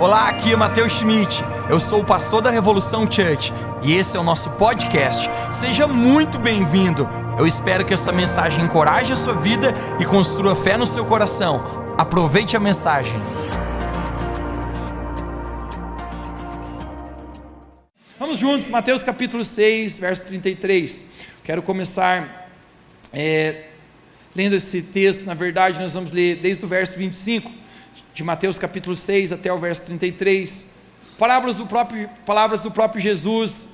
Olá, aqui é Matheus Schmidt. Eu sou o pastor da Revolução Church e esse é o nosso podcast. Seja muito bem-vindo. Eu espero que essa mensagem encoraje a sua vida e construa fé no seu coração. Aproveite a mensagem. Vamos juntos, Mateus capítulo 6, verso 33. Quero começar é, lendo esse texto. Na verdade, nós vamos ler desde o verso 25 de Mateus capítulo 6 até o verso 33, parábolas do próprio, palavras do próprio Jesus,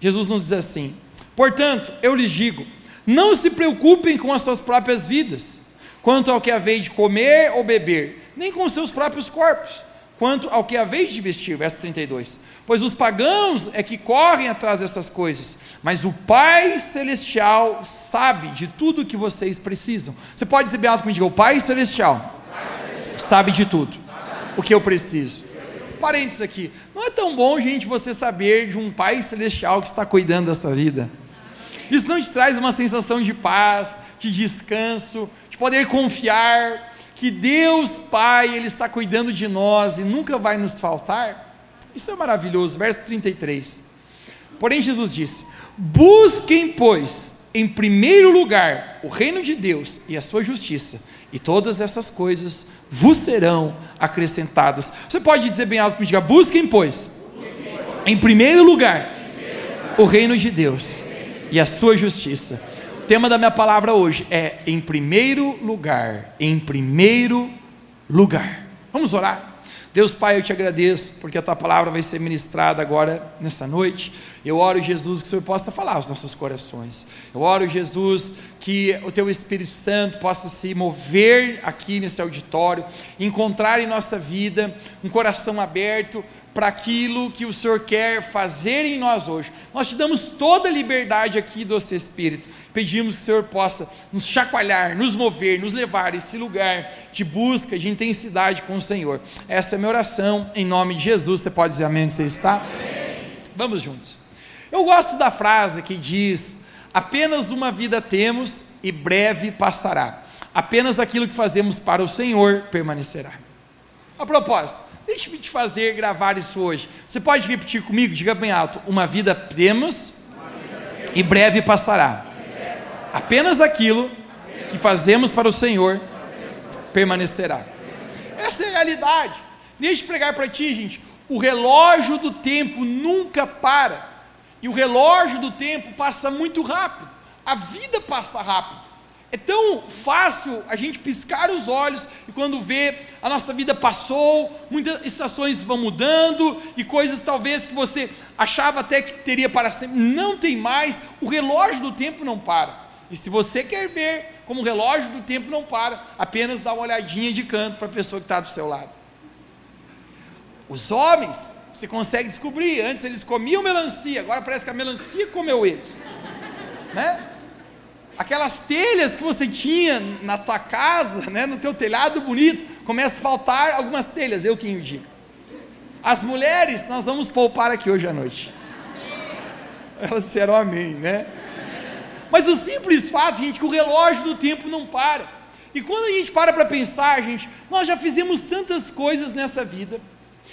Jesus nos diz assim: Portanto, eu lhes digo, não se preocupem com as suas próprias vidas, quanto ao que haveis de comer ou beber, nem com os seus próprios corpos, quanto ao que haveis de vestir. Verso 32. Pois os pagãos é que correm atrás dessas coisas, mas o Pai Celestial sabe de tudo o que vocês precisam. Você pode dizer bem alto comigo, o Pai Celestial sabe de tudo o que eu preciso. Parênteses aqui, não é tão bom, gente, você saber de um Pai Celestial que está cuidando da sua vida. Isso não te traz uma sensação de paz, de descanso, de poder confiar que Deus Pai, Ele está cuidando de nós e nunca vai nos faltar? Isso é maravilhoso. Verso 33. Porém, Jesus disse: Busquem, pois, em primeiro lugar o reino de Deus e a sua justiça, e todas essas coisas vos serão acrescentadas. Você pode dizer bem alto comigo, diga, busquem, pois, em primeiro lugar, o reino de Deus e a sua justiça. O tema da minha palavra hoje é em primeiro lugar, em primeiro lugar. Vamos orar. Deus Pai, eu te agradeço porque a tua palavra vai ser ministrada agora nessa noite. Eu oro, Jesus, que o Senhor possa falar aos nossos corações. Eu oro, Jesus, que o teu Espírito Santo possa se mover aqui nesse auditório, encontrar em nossa vida um coração aberto para aquilo que o Senhor quer fazer em nós hoje. Nós te damos toda a liberdade aqui do seu Espírito. Pedimos que o Senhor possa nos chacoalhar, nos mover, nos levar a esse lugar de busca, de intensidade com o Senhor. Essa é a minha oração, em nome de Jesus. Você pode dizer amém onde você está? Amém. Vamos juntos. Eu gosto da frase que diz: apenas uma vida temos e breve passará. Apenas aquilo que fazemos para o Senhor permanecerá. A propósito, Deixe-me te fazer gravar isso hoje. Você pode repetir comigo? Diga bem alto: Uma vida temos e breve passará. Apenas aquilo que fazemos para o Senhor permanecerá. Essa é a realidade. Deixa eu pregar para ti, gente. O relógio do tempo nunca para. E o relógio do tempo passa muito rápido. A vida passa rápido. É tão fácil a gente piscar os olhos e quando vê a nossa vida passou, muitas estações vão mudando e coisas talvez que você achava até que teria para sempre, não tem mais, o relógio do tempo não para. E se você quer ver como o relógio do tempo não para, apenas dá uma olhadinha de canto para a pessoa que está do seu lado. Os homens, você consegue descobrir, antes eles comiam melancia, agora parece que a melancia comeu eles. Né? aquelas telhas que você tinha na tua casa, né, no teu telhado bonito, começa a faltar algumas telhas, eu quem o digo. As mulheres, nós vamos poupar aqui hoje à noite. Elas disseram amém, né? Mas o simples fato, gente, que o relógio do tempo não para. E quando a gente para para pensar, gente, nós já fizemos tantas coisas nessa vida.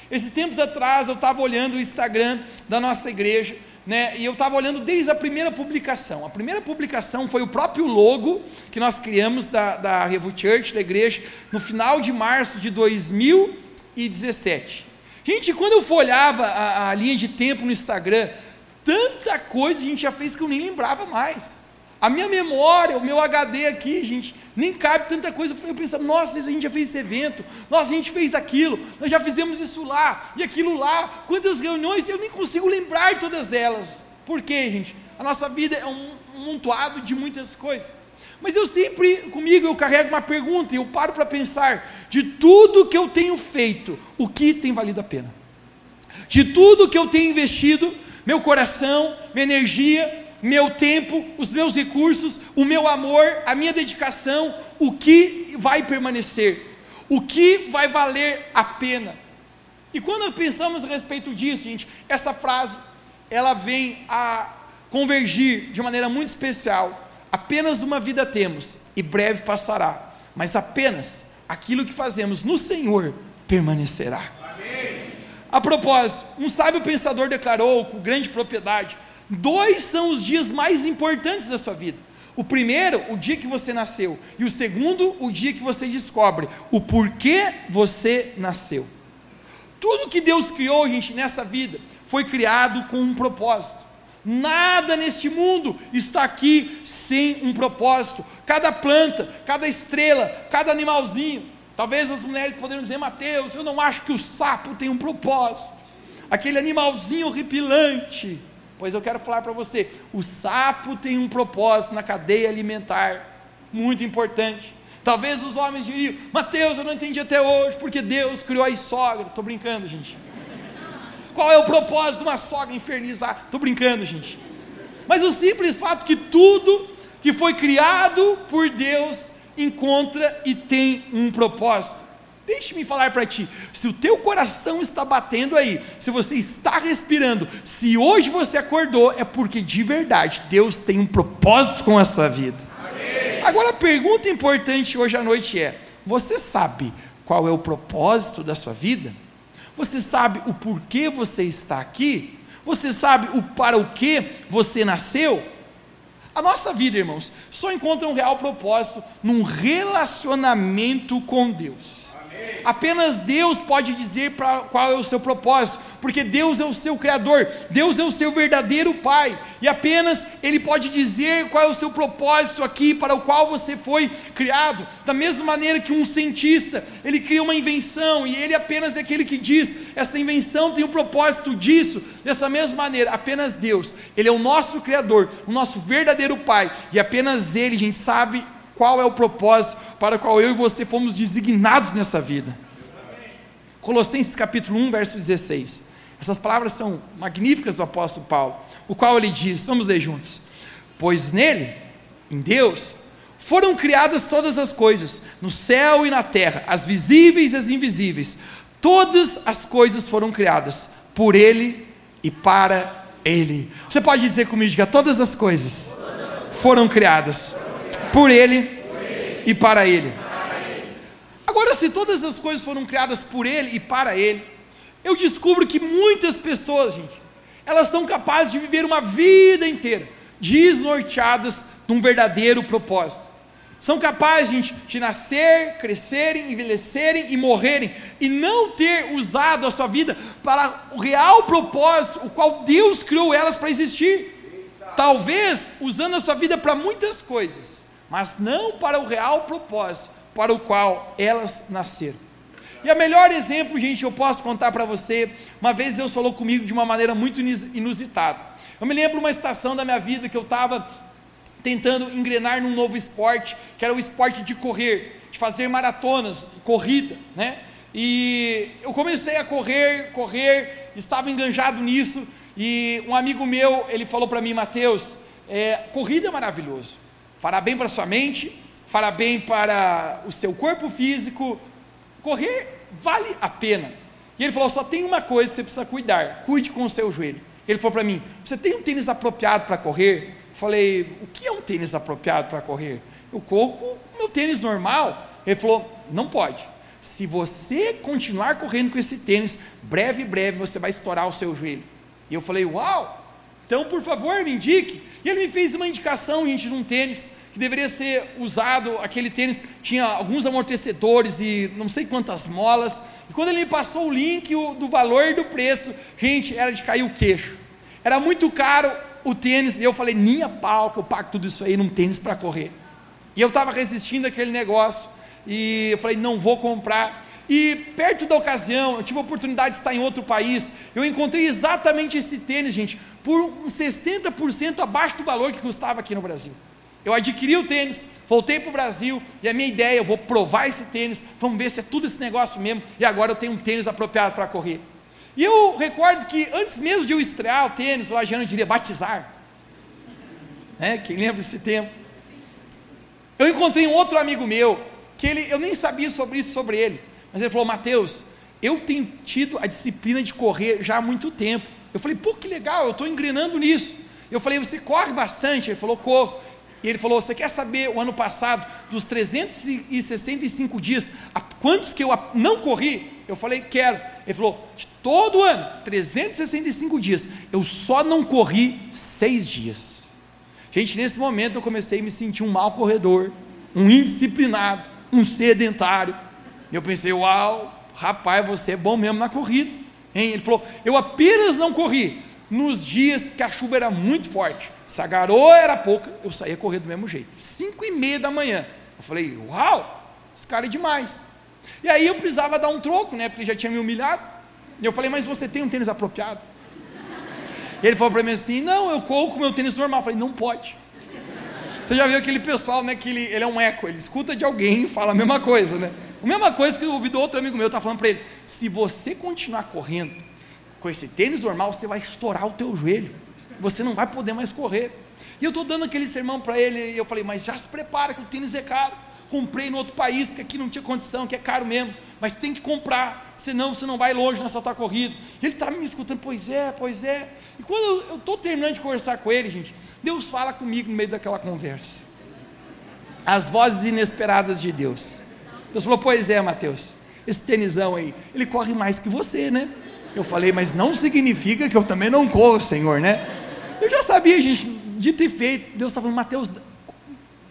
Esses tempos atrás eu estava olhando o Instagram da nossa igreja né, e eu estava olhando desde a primeira publicação. A primeira publicação foi o próprio logo que nós criamos da, da Church, da igreja, no final de março de 2017. Gente, quando eu folhava a, a linha de tempo no Instagram, tanta coisa a gente já fez que eu nem lembrava mais. A minha memória, o meu HD aqui, gente, nem cabe tanta coisa. Eu pensava, nossa, a gente já fez esse evento, nossa, a gente fez aquilo, nós já fizemos isso lá, e aquilo lá, quantas reuniões, eu nem consigo lembrar todas elas. Por quê, gente? A nossa vida é um montoado de muitas coisas. Mas eu sempre, comigo, eu carrego uma pergunta e eu paro para pensar: de tudo que eu tenho feito, o que tem valido a pena? De tudo que eu tenho investido, meu coração, minha energia, meu tempo, os meus recursos, o meu amor, a minha dedicação, o que vai permanecer, o que vai valer a pena. E quando pensamos a respeito disso, gente, essa frase, ela vem a convergir de maneira muito especial. Apenas uma vida temos e breve passará, mas apenas aquilo que fazemos no Senhor permanecerá. A propósito, um sábio pensador declarou com grande propriedade: dois são os dias mais importantes da sua vida. O primeiro, o dia que você nasceu, e o segundo, o dia que você descobre o porquê você nasceu. Tudo que Deus criou, gente, nessa vida, foi criado com um propósito. Nada neste mundo está aqui sem um propósito. Cada planta, cada estrela, cada animalzinho. Talvez as mulheres poderiam dizer, Mateus, eu não acho que o sapo tem um propósito. Aquele animalzinho horripilante. Pois eu quero falar para você: o sapo tem um propósito na cadeia alimentar, muito importante. Talvez os homens diriam, Mateus, eu não entendi até hoje, porque Deus criou a sogra. Estou brincando, gente. Qual é o propósito de uma sogra infernizar? Estou brincando, gente. Mas o simples fato que tudo que foi criado por Deus encontra e tem um propósito. Deixe-me falar para ti, se o teu coração está batendo aí, se você está respirando, se hoje você acordou, é porque de verdade Deus tem um propósito com a sua vida. Amém. Agora a pergunta importante hoje à noite é: você sabe qual é o propósito da sua vida? Você sabe o porquê você está aqui? Você sabe o para o que você nasceu? A nossa vida, irmãos, só encontra um real propósito num relacionamento com Deus. Apenas Deus pode dizer pra, qual é o seu propósito, porque Deus é o seu Criador, Deus é o seu verdadeiro Pai, e apenas Ele pode dizer qual é o seu propósito aqui para o qual você foi criado. Da mesma maneira que um cientista, ele cria uma invenção e ele apenas é aquele que diz: essa invenção tem o propósito disso. Dessa mesma maneira, apenas Deus, Ele é o nosso Criador, o nosso verdadeiro Pai, e apenas Ele, a gente sabe qual é o propósito para o qual eu e você fomos designados nessa vida. Colossenses capítulo 1, verso 16. Essas palavras são magníficas do apóstolo Paulo, o qual ele diz, vamos ler juntos: Pois nele, em Deus, foram criadas todas as coisas, no céu e na terra, as visíveis e as invisíveis. Todas as coisas foram criadas por ele e para ele. Você pode dizer comigo, diga, todas as coisas foram criadas por Ele e para Ele. Agora, se todas as coisas foram criadas por Ele e para Ele, eu descubro que muitas pessoas, gente, elas são capazes de viver uma vida inteira desnorteadas de um verdadeiro propósito. São capazes, gente, de nascer, crescerem, envelhecerem e morrerem, e não ter usado a sua vida para o real propósito, o qual Deus criou elas para existir. Talvez usando a sua vida para muitas coisas, mas não para o real propósito para o qual elas nasceram. E o melhor exemplo, gente, eu posso contar para você, uma vez Deus falou comigo de uma maneira muito inusitada. Eu me lembro uma estação da minha vida que eu estava tentando engrenar num novo esporte, que era o esporte de correr, de fazer maratonas, corrida, né? E eu comecei a correr, correr, estava enganjado nisso, e um amigo meu, ele falou para mim, Mateus, é, corrida é maravilhoso, fará bem para sua mente, fará bem para o seu corpo físico. Correr vale a pena. E ele falou: só tem uma coisa que você precisa cuidar: cuide com o seu joelho. Ele falou para mim: você tem um tênis apropriado para correr? Eu falei: o que é um tênis apropriado para correr? Eu corro com o meu tênis normal. Ele falou: não pode. Se você continuar correndo com esse tênis, breve, breve você vai estourar o seu joelho. E eu falei: uau! Então, por favor, me indique. E ele me fez uma indicação, gente, de um tênis que deveria ser usado. Aquele tênis tinha alguns amortecedores e não sei quantas molas. E quando ele me passou o link do valor e do preço, gente, era de cair o queixo. Era muito caro o tênis. E eu falei, minha pau, que eu pago tudo isso aí num tênis para correr. E eu estava resistindo àquele negócio. E eu falei, não vou comprar. E perto da ocasião, eu tive a oportunidade de estar em outro país, eu encontrei exatamente esse tênis, gente, por uns 60% abaixo do valor que custava aqui no Brasil. Eu adquiri o tênis, voltei para o Brasil e a minha ideia, eu vou provar esse tênis, vamos ver se é tudo esse negócio mesmo, e agora eu tenho um tênis apropriado para correr. E eu recordo que antes mesmo de eu estrear o tênis, o Lagiano diria batizar. Né? Quem lembra desse tempo? Eu encontrei um outro amigo meu, que ele, eu nem sabia sobre isso sobre ele. Mas ele falou: Mateus, eu tenho tido a disciplina de correr já há muito tempo. Eu falei: pô, que legal, eu estou engrenando nisso. Eu falei: você corre bastante? Ele falou: corro. E ele falou: Você quer saber o ano passado, dos 365 dias, quantos que eu não corri? Eu falei, quero. Ele falou, todo ano, 365 dias. Eu só não corri seis dias. Gente, nesse momento eu comecei a me sentir um mau corredor, um indisciplinado, um sedentário. Eu pensei, uau, rapaz, você é bom mesmo na corrida. Hein? Ele falou, eu apenas não corri nos dias que a chuva era muito forte. Se a garoa era pouca, eu saía correr do mesmo jeito. Cinco e meia da manhã. Eu falei, uau, esse cara é demais. E aí eu precisava dar um troco, né? Porque ele já tinha me humilhado. E eu falei, mas você tem um tênis apropriado? E ele falou para mim assim: não, eu corro com meu tênis normal. Eu falei, não pode. Você já viu aquele pessoal, né? Que ele, ele é um eco, ele escuta de alguém e fala a mesma coisa, né? A mesma coisa que eu ouvi do outro amigo meu, tá falando para ele: se você continuar correndo com esse tênis normal, você vai estourar o teu joelho. Você não vai poder mais correr. E eu estou dando aquele sermão para ele, e eu falei, mas já se prepara que o tênis é caro comprei no outro país, porque aqui não tinha condição, que é caro mesmo, mas tem que comprar, senão você não vai longe nessa tua corrida. E ele está me escutando, pois é, pois é. E quando eu estou terminando de conversar com ele, gente, Deus fala comigo no meio daquela conversa. As vozes inesperadas de Deus. Deus falou, pois é, Mateus, esse tenisão aí, ele corre mais que você, né? Eu falei, mas não significa que eu também não corro, Senhor, né? Eu já sabia, gente, dito e feito. Deus estava falando, Mateus,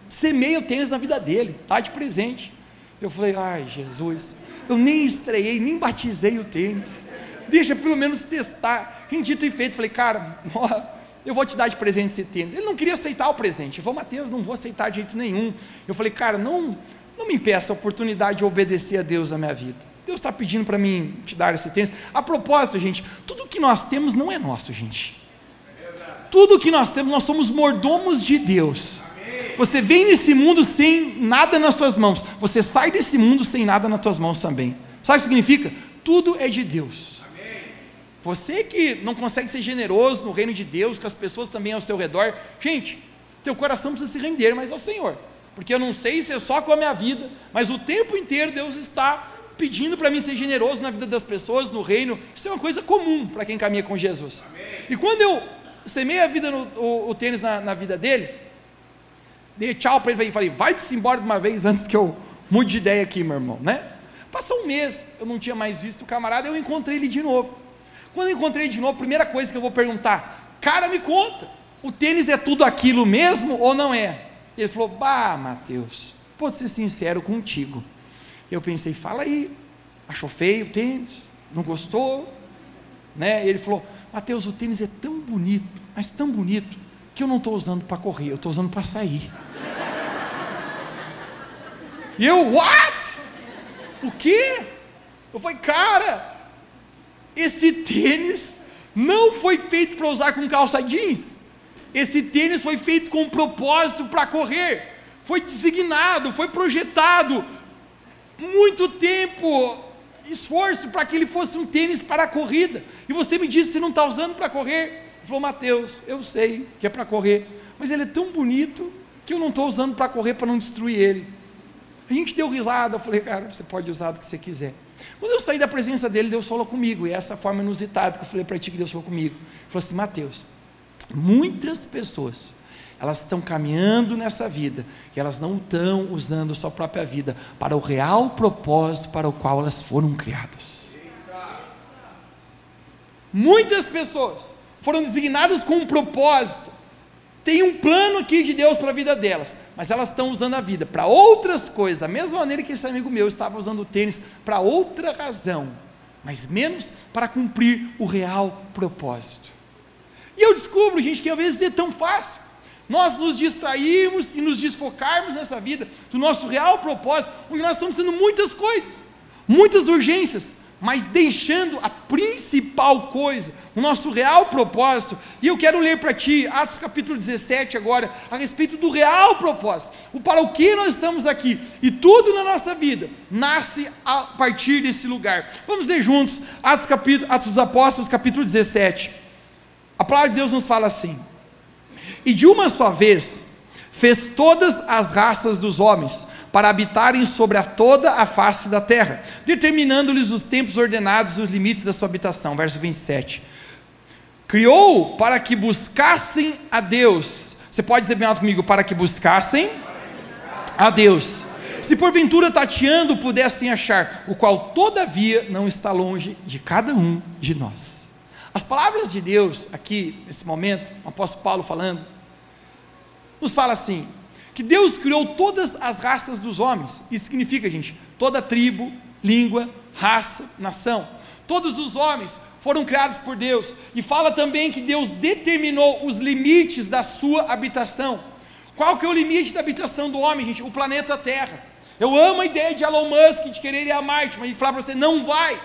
semeia o tênis na vida dele, está de presente. Eu falei, ai Jesus, eu nem estreiei, nem batizei o tênis, deixa pelo menos testar. Gente, dito e feito, falei, cara, eu vou te dar de presente esse tênis. Ele não queria aceitar o presente, ele falou, Mateus, não vou aceitar de jeito nenhum. Eu falei, cara, não, não me impeça a oportunidade de obedecer a Deus na minha vida. Deus está pedindo para mim te dar esse tênis. A propósito, gente, tudo que nós temos não é nosso, gente. Tudo que nós temos, nós somos mordomos de Deus. Você vem nesse mundo sem nada nas suas mãos. Você sai desse mundo sem nada nas suas mãos também. Sabe o que significa? Tudo é de Deus. Você que não consegue ser generoso no reino de Deus, com as pessoas também ao seu redor, gente, teu coração precisa se render mais ao Senhor. Porque eu não sei se é só com a minha vida, mas o tempo inteiro Deus está pedindo para mim ser generoso na vida das pessoas, no reino. Isso é uma coisa comum para quem caminha com Jesus. Amém. E quando eu semei a vida no, o, o tênis na, na vida dele, Dei tchau para ele e falei, vai-se embora de uma vez antes que eu mude de ideia aqui, meu irmão, né? Passou um mês, eu não tinha mais visto o camarada, eu encontrei ele de novo. Quando eu encontrei de novo, a primeira coisa que eu vou perguntar, cara, me conta, o tênis é tudo aquilo mesmo ou não é? Ele falou, bah, Mateus, posso ser sincero contigo. Eu pensei, fala aí, achou feio o tênis? Não gostou? Né? Ele falou, Mateus, o tênis é tão bonito, mas tão bonito, que eu não estou usando para correr, eu estou usando para sair. E eu, what? O quê? Eu falei, cara, esse tênis não foi feito para usar com calça jeans. Esse tênis foi feito com um propósito para correr. Foi designado, foi projetado muito tempo, esforço para que ele fosse um tênis para a corrida. E você me disse você não está usando para correr. Ele falou, Mateus, eu sei que é para correr, mas ele é tão bonito que eu não estou usando para correr para não destruir ele. A gente deu risada, eu falei, cara, você pode usar do que você quiser. Quando eu saí da presença dele, Deus falou comigo, e essa forma inusitada que eu falei para ti que Deus falou comigo. Ele falou assim, Mateus, muitas pessoas, elas estão caminhando nessa vida, e elas não estão usando sua própria vida para o real propósito para o qual elas foram criadas. Muitas pessoas foram designadas com um propósito, tem um plano aqui de Deus para a vida delas, mas elas estão usando a vida para outras coisas, da mesma maneira que esse amigo meu estava usando o tênis para outra razão, mas menos para cumprir o real propósito. E eu descubro, gente, que às vezes é tão fácil nós nos distrairmos e nos desfocarmos nessa vida do nosso real propósito, onde nós estamos sendo muitas coisas, muitas urgências, mas deixando a principal coisa, o nosso real propósito. E eu quero ler para ti, Atos capítulo 17, agora, a respeito do real propósito, o para o que nós estamos aqui. E tudo na nossa vida nasce a partir desse lugar. Vamos ler juntos, Atos, capítulo, Atos dos Apóstolos, capítulo 17. A palavra de Deus nos fala assim: E de uma só vez fez todas as raças dos homens para habitarem sobre a toda a face da terra, determinando-lhes os tempos ordenados e os limites da sua habitação. Verso 27. Criou para que buscassem a Deus. Você pode dizer bem alto comigo, para que buscassem a Deus, se porventura tateando pudessem achar, o qual todavia não está longe de cada um de nós. As palavras de Deus aqui, nesse momento, o apóstolo Paulo falando, nos fala assim: que Deus criou todas as raças dos homens. Isso significa, gente, toda tribo, língua, raça, nação. Todos os homens foram criados por Deus. E fala também que Deus determinou os limites da sua habitação. Qual que é o limite da habitação do homem, gente? O planeta Terra. Eu amo a ideia de Elon Musk de querer ir a Marte, mas ele fala para você, não vai.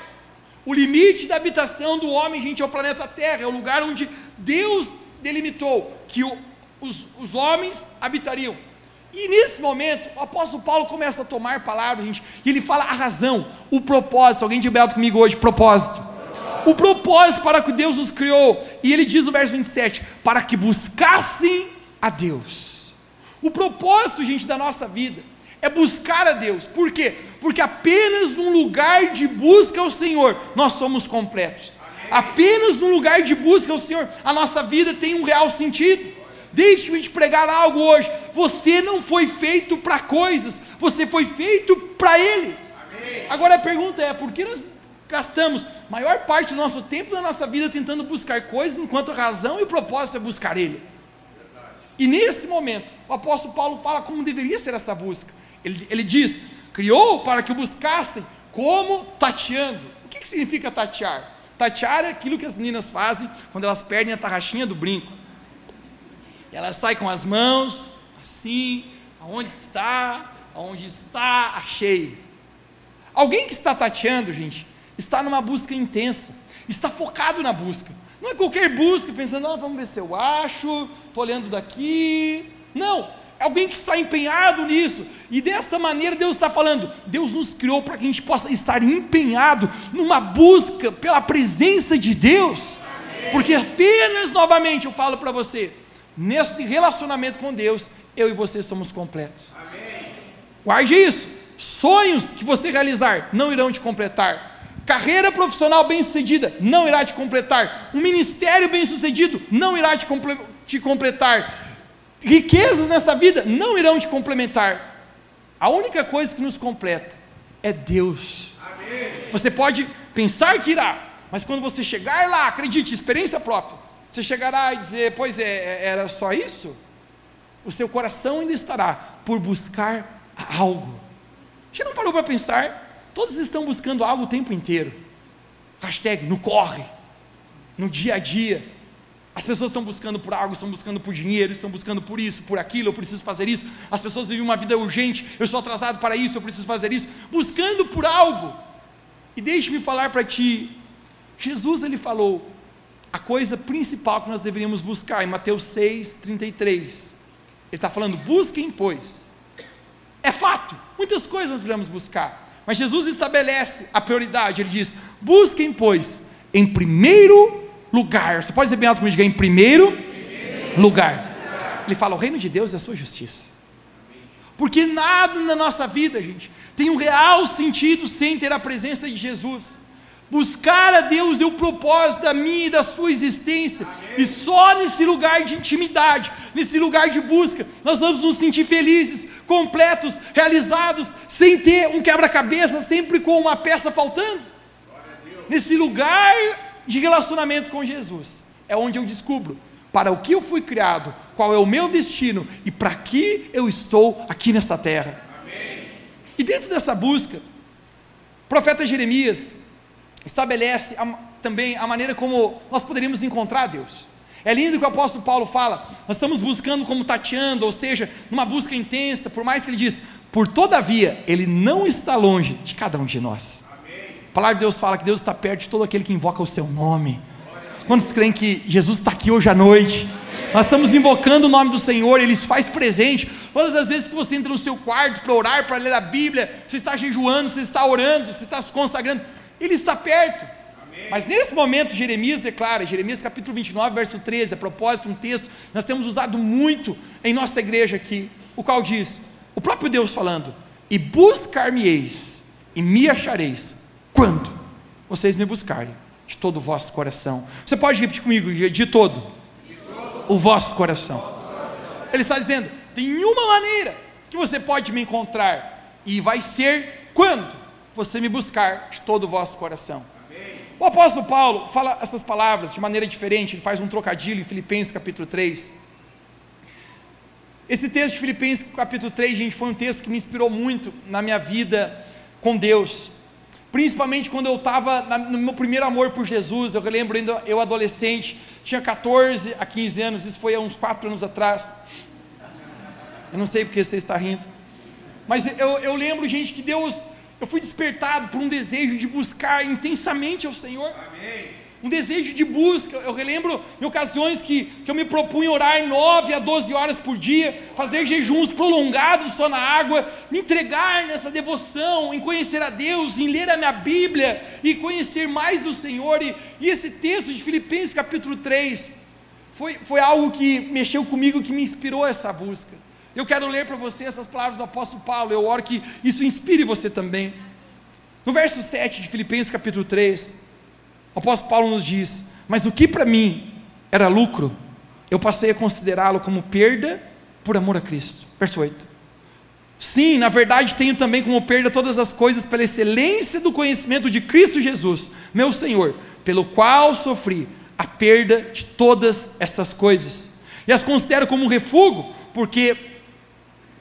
O limite da habitação do homem, gente, é o planeta Terra, é o lugar onde Deus delimitou que o, os, os homens habitariam. E nesse momento, o apóstolo Paulo começa a tomar palavras, gente, e ele fala a razão, o propósito. Alguém de Beto comigo hoje, propósito. O propósito para que Deus os criou. E ele diz no verso 27: para que buscassem a Deus. O propósito, gente, da nossa vida é buscar a Deus. Por quê? Porque apenas num lugar de busca ao Senhor nós somos completos. Apenas num lugar de busca ao Senhor a nossa vida tem um real sentido. Deixe-me te pregar algo hoje. Você não foi feito para coisas, você foi feito para Ele. Amém. Agora a pergunta é: por que nós gastamos maior parte do nosso tempo da nossa vida tentando buscar coisas, enquanto a razão e o propósito é buscar Ele? E nesse momento, o apóstolo Paulo fala como deveria ser essa busca. Ele, ele diz: criou para que o buscassem como tateando. O que, que significa tatear? Tatear é aquilo que as meninas fazem quando elas perdem a tarraxinha do brinco. Ela sai com as mãos, assim, aonde está, aonde está, achei. Alguém que está tateando, gente, está numa busca intensa, está focado na busca. Não é qualquer busca, pensando, ah, vamos ver se eu acho, estou olhando daqui. Não, alguém que está empenhado nisso. E dessa maneira Deus está falando, Deus nos criou para que a gente possa estar empenhado numa busca pela presença de Deus. Porque apenas novamente eu falo para você, nesse relacionamento com Deus, eu e você somos completos. Amém. Guarde isso. Sonhos que você realizar não irão te completar. Carreira profissional bem-sucedida não irá te completar. Um ministério bem-sucedido não irá te, comple te completar. Riquezas nessa vida não irão te complementar. A única coisa que nos completa é Deus. Amém. Você pode pensar que irá, mas quando você chegar lá, acredite, experiência própria, você chegará e dizer: Pois é, é, era só isso? O seu coração ainda estará por buscar algo. Você não parou para pensar? Todos estão buscando algo o tempo inteiro. Hashtag no corre, no dia a dia. As pessoas estão buscando por algo, estão buscando por dinheiro, estão buscando por isso, por aquilo, eu preciso fazer isso. As pessoas vivem uma vida urgente, eu sou atrasado para isso, eu preciso fazer isso, buscando por algo. E deixe-me falar para ti, Jesus ele falou: a coisa principal que nós deveríamos buscar, em Mateus 6, 33. Ele está falando, busquem, pois. É fato, muitas coisas nós devemos buscar. Mas Jesus estabelece a prioridade, ele diz: busquem, pois, em primeiro lugar. Você pode dizer bem alto comigo, em primeiro, primeiro lugar. lugar. Ele fala: o reino de Deus é a sua justiça. Porque nada na nossa vida, gente, tem um real sentido sem ter a presença de Jesus buscar a Deus é o propósito da minha e da sua existência, Amém. e só nesse lugar de intimidade, nesse lugar de busca, nós vamos nos sentir felizes, completos, realizados, sem ter um quebra-cabeça, sempre com uma peça faltando. Nesse lugar de relacionamento com Jesus, é onde eu descubro para o que eu fui criado, qual é o meu destino e para que eu estou aqui nessa terra. Amém. E dentro dessa busca, o profeta Jeremias, estabelece a, também a maneira como nós poderíamos encontrar Deus. É lindo que o apóstolo Paulo fala, nós estamos buscando como tateando, ou seja, numa busca intensa, por mais que ele diz, por todavia, ele não está longe de cada um de nós. A palavra de Deus fala que Deus está perto de todo aquele que invoca o seu nome. Quantos creem que Jesus está aqui hoje à noite? Nós estamos invocando o nome do Senhor, Ele se faz presente. Todas as vezes que você entra no seu quarto para orar, para ler a Bíblia, você está jejuando, você está orando, você está se consagrando, ele está perto. Amém. Mas nesse momento, Jeremias declara, Jeremias capítulo 29, verso 13, a propósito, um texto nós temos usado muito em nossa igreja aqui, o qual diz: o próprio Deus falando, e buscar-me-eis, e me achareis, quando vocês me buscarem de todo o vosso coração. Você pode repetir comigo, de todo, de todo o vosso coração. Ele está dizendo: tem uma maneira que você pode me encontrar e vai ser quando você me buscar de todo o vosso coração. O apóstolo Paulo fala essas palavras de maneira diferente, ele faz um trocadilho em Filipenses capítulo 3. Esse texto de Filipenses capítulo 3, gente, foi um texto que me inspirou muito na minha vida com Deus. Principalmente quando eu estava no meu primeiro amor por Jesus, eu lembro ainda eu adolescente, tinha 14 a 15 anos, isso foi há uns 4 anos atrás. Eu não sei porque você está rindo. Mas eu, eu lembro, gente, que Deus eu fui despertado por um desejo de buscar intensamente ao Senhor. Amém. Um desejo de busca. Eu relembro em ocasiões que, que eu me propunha orar 9 a 12 horas por dia, fazer jejuns prolongados só na água, me entregar nessa devoção, em conhecer a Deus, em ler a minha Bíblia e conhecer mais do Senhor. E, e esse texto de Filipenses capítulo 3 foi, foi algo que mexeu comigo, que me inspirou essa busca. Eu quero ler para você essas palavras do apóstolo Paulo, eu oro que isso inspire você também. No verso 7 de Filipenses capítulo 3, o apóstolo Paulo nos diz: Mas o que para mim era lucro, eu passei a considerá-lo como perda por amor a Cristo. Verso 8. Sim, na verdade tenho também como perda todas as coisas pela excelência do conhecimento de Cristo Jesus, meu Senhor, pelo qual sofri a perda de todas essas coisas. E as considero como um refúgio, porque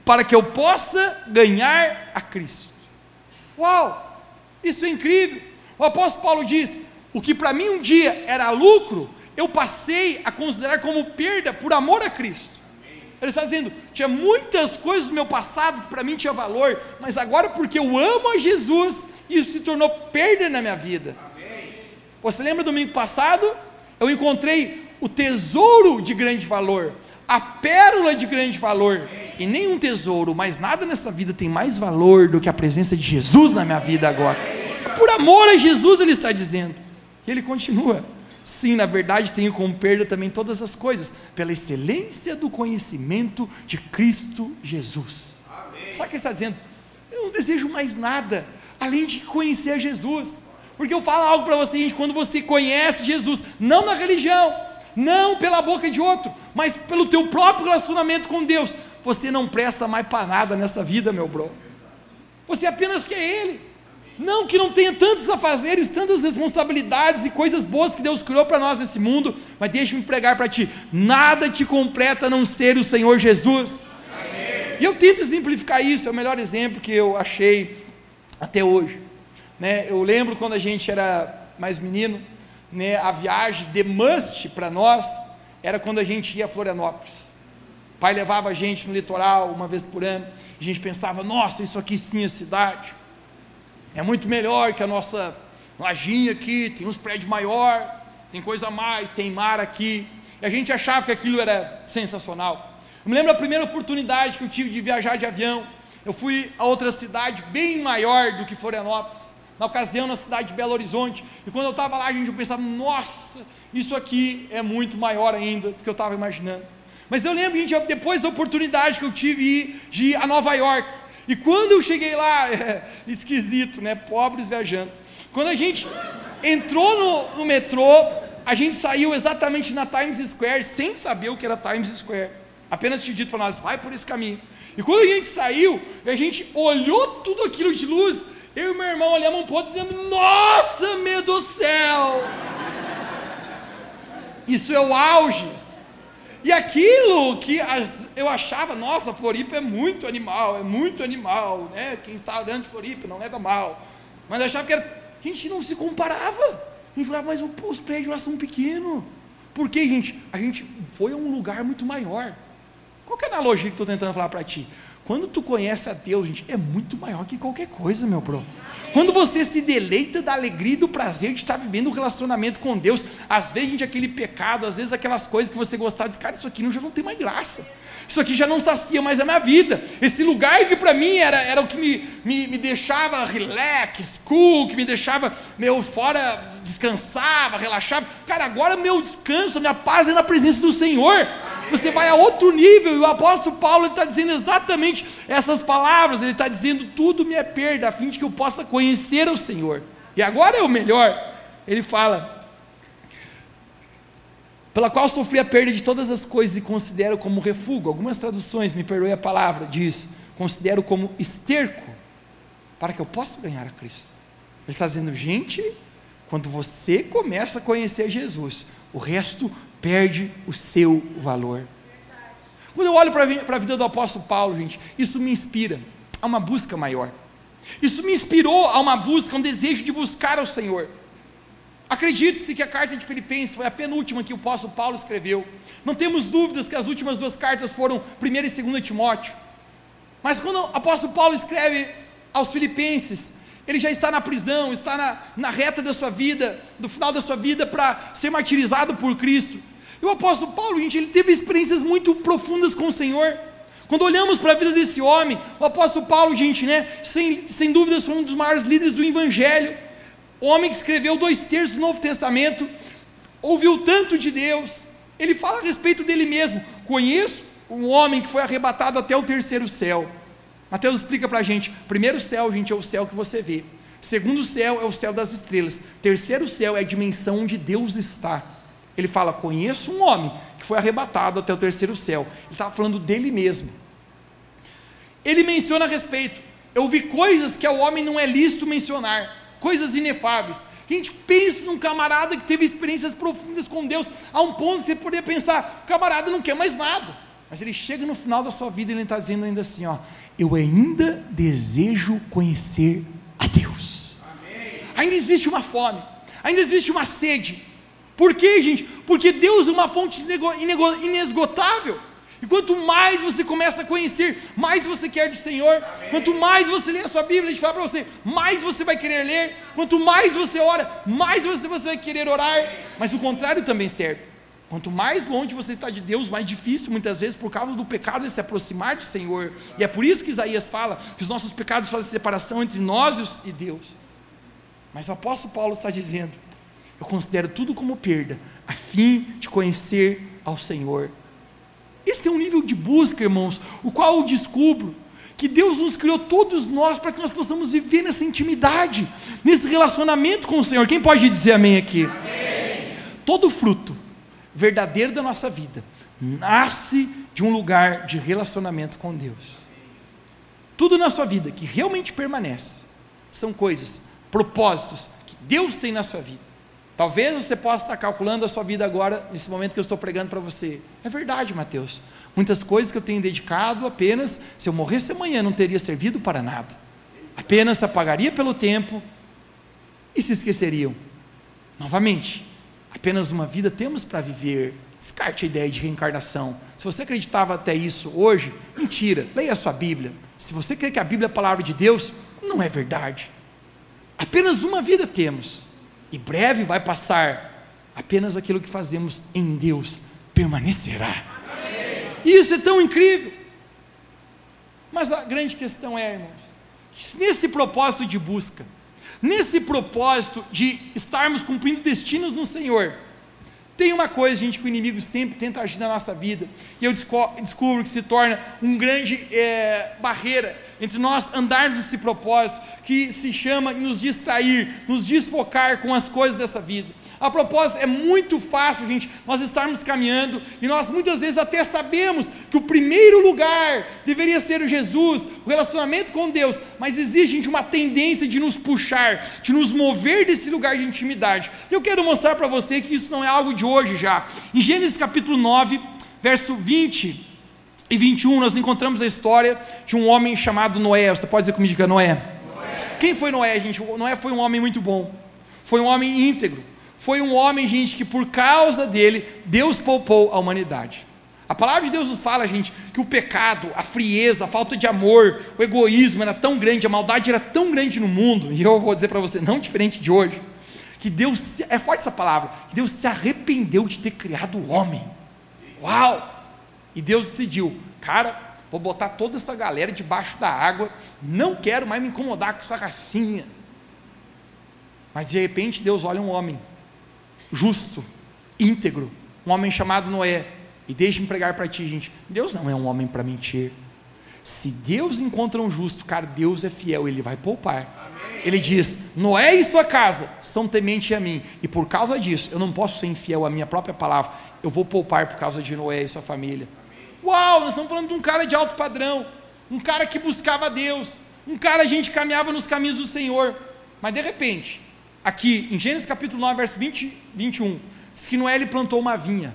para que eu possa ganhar a Cristo. Uau! Isso é incrível. O apóstolo Paulo diz: o que para mim um dia era lucro, eu passei a considerar como perda por amor a Cristo. Ele está dizendo: tinha muitas coisas do meu passado que para mim tinha valor, mas agora, porque eu amo a Jesus, isso se tornou perda na minha vida. Você lembra do domingo passado? Eu encontrei o tesouro de grande valor, a pérola de grande valor e nenhum tesouro, mas nada nessa vida tem mais valor do que a presença de Jesus na minha vida agora. É por amor a Jesus ele está dizendo. Ele continua: Sim, na verdade tenho como perda também todas as coisas, pela excelência do conhecimento de Cristo Jesus. Amém. Sabe o que ele está dizendo? Eu não desejo mais nada além de conhecer Jesus. Porque eu falo algo para você, gente, quando você conhece Jesus, não na religião, não pela boca de outro, mas pelo teu próprio relacionamento com Deus, você não presta mais para nada nessa vida, meu bro. Você apenas quer Ele. Não que não tenha tantos afazeres, tantas responsabilidades e coisas boas que Deus criou para nós nesse mundo, mas deixa-me pregar para ti: nada te completa a não ser o Senhor Jesus. Amém. E eu tento exemplificar isso, é o melhor exemplo que eu achei até hoje. Né? Eu lembro quando a gente era mais menino, né, a viagem de must para nós era quando a gente ia a Florianópolis pai levava a gente no litoral uma vez por ano, a gente pensava, nossa, isso aqui sim é cidade. É muito melhor que a nossa lajinha aqui, tem uns prédios maior, tem coisa a mais, tem mar aqui. E a gente achava que aquilo era sensacional. Eu me lembro da primeira oportunidade que eu tive de viajar de avião. Eu fui a outra cidade bem maior do que Florianópolis, na ocasião na cidade de Belo Horizonte. E quando eu estava lá, a gente pensava, nossa, isso aqui é muito maior ainda do que eu estava imaginando. Mas eu lembro, gente, depois da oportunidade que eu tive de ir a Nova York. E quando eu cheguei lá, é, esquisito, né? Pobres viajando. Quando a gente entrou no, no metrô, a gente saiu exatamente na Times Square, sem saber o que era Times Square. Apenas tinha dito para nós, vai por esse caminho. E quando a gente saiu, a gente olhou tudo aquilo de luz, eu e meu irmão olhamos um pouco dizendo, nossa, meu do céu! Isso é o auge e aquilo que as, eu achava, nossa, Floripa é muito animal, é muito animal, né? Quem está olhando de Floripa não leva mal. Mas eu achava que era, a gente não se comparava. A gente falava, mas pô, os prédios lá são pequenos. Por quê, gente? A gente foi a um lugar muito maior. Qual é a analogia que estou tentando falar para ti? Quando tu conhece a Deus, gente, é muito maior que qualquer coisa, meu bro. Quando você se deleita da alegria e do prazer de estar vivendo um relacionamento com Deus, às vezes, gente, aquele pecado, às vezes aquelas coisas que você gostava, diz, cara, isso aqui já não tem mais graça. Isso aqui já não sacia mais a minha vida. Esse lugar que para mim era, era o que me, me, me deixava relax, cool, que me deixava meu fora, descansava, relaxava. Cara, agora meu descanso, minha paz é na presença do Senhor. Você vai a outro nível, e o apóstolo Paulo está dizendo exatamente essas palavras. Ele está dizendo: tudo me é perda, a fim de que eu possa conhecer o Senhor. E agora é o melhor. Ele fala: pela qual sofri a perda de todas as coisas e considero como refúgio. Algumas traduções, me perdoe a palavra, diz: considero como esterco para que eu possa ganhar a Cristo. Ele está dizendo, gente, quando você começa a conhecer Jesus, o resto perde o seu valor. Quando eu olho para a vida do apóstolo Paulo, gente, isso me inspira a uma busca maior. Isso me inspirou a uma busca, a um desejo de buscar ao Senhor. Acredite-se que a carta de Filipenses foi a penúltima que o apóstolo Paulo escreveu. Não temos dúvidas que as últimas duas cartas foram 1 e 2 Timóteo. Mas quando o apóstolo Paulo escreve aos Filipenses, ele já está na prisão, está na, na reta da sua vida, do final da sua vida, para ser martirizado por Cristo. E o apóstolo Paulo, gente, ele teve experiências muito profundas com o Senhor. Quando olhamos para a vida desse homem, o apóstolo Paulo, gente, né, sem, sem dúvidas foi um dos maiores líderes do Evangelho. O homem que escreveu dois terços do Novo Testamento, ouviu tanto de Deus. Ele fala a respeito dele mesmo. Conheço um homem que foi arrebatado até o terceiro céu. Mateus explica para a gente: primeiro céu, gente, é o céu que você vê. Segundo céu é o céu das estrelas. Terceiro céu é a dimensão onde Deus está. Ele fala: Conheço um homem que foi arrebatado até o terceiro céu. Ele estava falando dele mesmo. Ele menciona a respeito. Eu vi coisas que ao homem não é lícito mencionar, coisas inefáveis. A gente pensa num camarada que teve experiências profundas com Deus, a um ponto que você poderia pensar: o camarada não quer mais nada. Mas ele chega no final da sua vida e ele está dizendo ainda assim: ó, eu ainda desejo conhecer a Deus. Amém. Ainda existe uma fome, ainda existe uma sede, por quê, gente? Porque Deus é uma fonte inesgotável. E quanto mais você começa a conhecer, mais você quer do Senhor. Amém. Quanto mais você lê a sua Bíblia, a gente fala para você, mais você vai querer ler. Quanto mais você ora, mais você, você vai querer orar. Mas o contrário também serve. Quanto mais longe você está de Deus, mais difícil muitas vezes por causa do pecado de se aproximar do Senhor. E é por isso que Isaías fala que os nossos pecados fazem separação entre nós e Deus. Mas o apóstolo Paulo está dizendo: eu considero tudo como perda, a fim de conhecer ao Senhor. Esse é um nível de busca, irmãos, o qual eu descubro que Deus nos criou todos nós para que nós possamos viver nessa intimidade, nesse relacionamento com o Senhor. Quem pode dizer amém aqui? Amém. Todo fruto verdadeiro da nossa vida nasce de um lugar de relacionamento com Deus. Tudo na sua vida que realmente permanece são coisas, propósitos que Deus tem na sua vida. Talvez você possa estar calculando a sua vida agora, nesse momento que eu estou pregando para você. É verdade, Mateus. Muitas coisas que eu tenho dedicado apenas, se eu morresse amanhã, não teria servido para nada. Apenas apagaria pelo tempo e se esqueceriam. Novamente, apenas uma vida temos para viver. Descarte a ideia de reencarnação. Se você acreditava até isso hoje, mentira. Leia a sua Bíblia. Se você crê que a Bíblia é a palavra de Deus, não é verdade. Apenas uma vida temos e breve vai passar, apenas aquilo que fazemos em Deus permanecerá. Isso é tão incrível. Mas a grande questão é, irmãos, nesse propósito de busca, nesse propósito de estarmos cumprindo destinos no Senhor, tem uma coisa, gente, que o inimigo sempre tenta agir na nossa vida, e eu descubro que se torna um grande é, barreira entre nós andarmos nesse propósito, que se chama nos distrair, nos desfocar com as coisas dessa vida. A propósito, é muito fácil, gente, nós estarmos caminhando e nós muitas vezes até sabemos que o primeiro lugar deveria ser o Jesus, o relacionamento com Deus, mas existe, gente, uma tendência de nos puxar, de nos mover desse lugar de intimidade. Eu quero mostrar para você que isso não é algo de hoje já. Em Gênesis capítulo 9, verso 20 e 21, nós encontramos a história de um homem chamado Noé. Você pode dizer comigo que é Noé? Noé? Quem foi Noé, gente? Noé foi um homem muito bom, foi um homem íntegro foi um homem, gente, que por causa dele, Deus poupou a humanidade. A palavra de Deus nos fala, gente, que o pecado, a frieza, a falta de amor, o egoísmo era tão grande, a maldade era tão grande no mundo, e eu vou dizer para você, não diferente de hoje, que Deus, é forte essa palavra, que Deus se arrependeu de ter criado o homem. Uau! E Deus decidiu, cara, vou botar toda essa galera debaixo da água, não quero mais me incomodar com essa racinha. Mas de repente Deus olha um homem justo, íntegro, um homem chamado Noé. E deixe-me pregar para ti, gente. Deus não é um homem para mentir. Se Deus encontra um justo, cara, Deus é fiel, ele vai poupar. Amém. Ele diz: Noé e sua casa são tementes a mim, e por causa disso eu não posso ser infiel à minha própria palavra. Eu vou poupar por causa de Noé e sua família. Amém. Uau, nós estamos falando de um cara de alto padrão, um cara que buscava Deus, Um cara, a gente caminhava nos caminhos do Senhor, mas de repente, aqui em Gênesis capítulo 9, verso 20, 21, diz que Noé ele plantou uma vinha.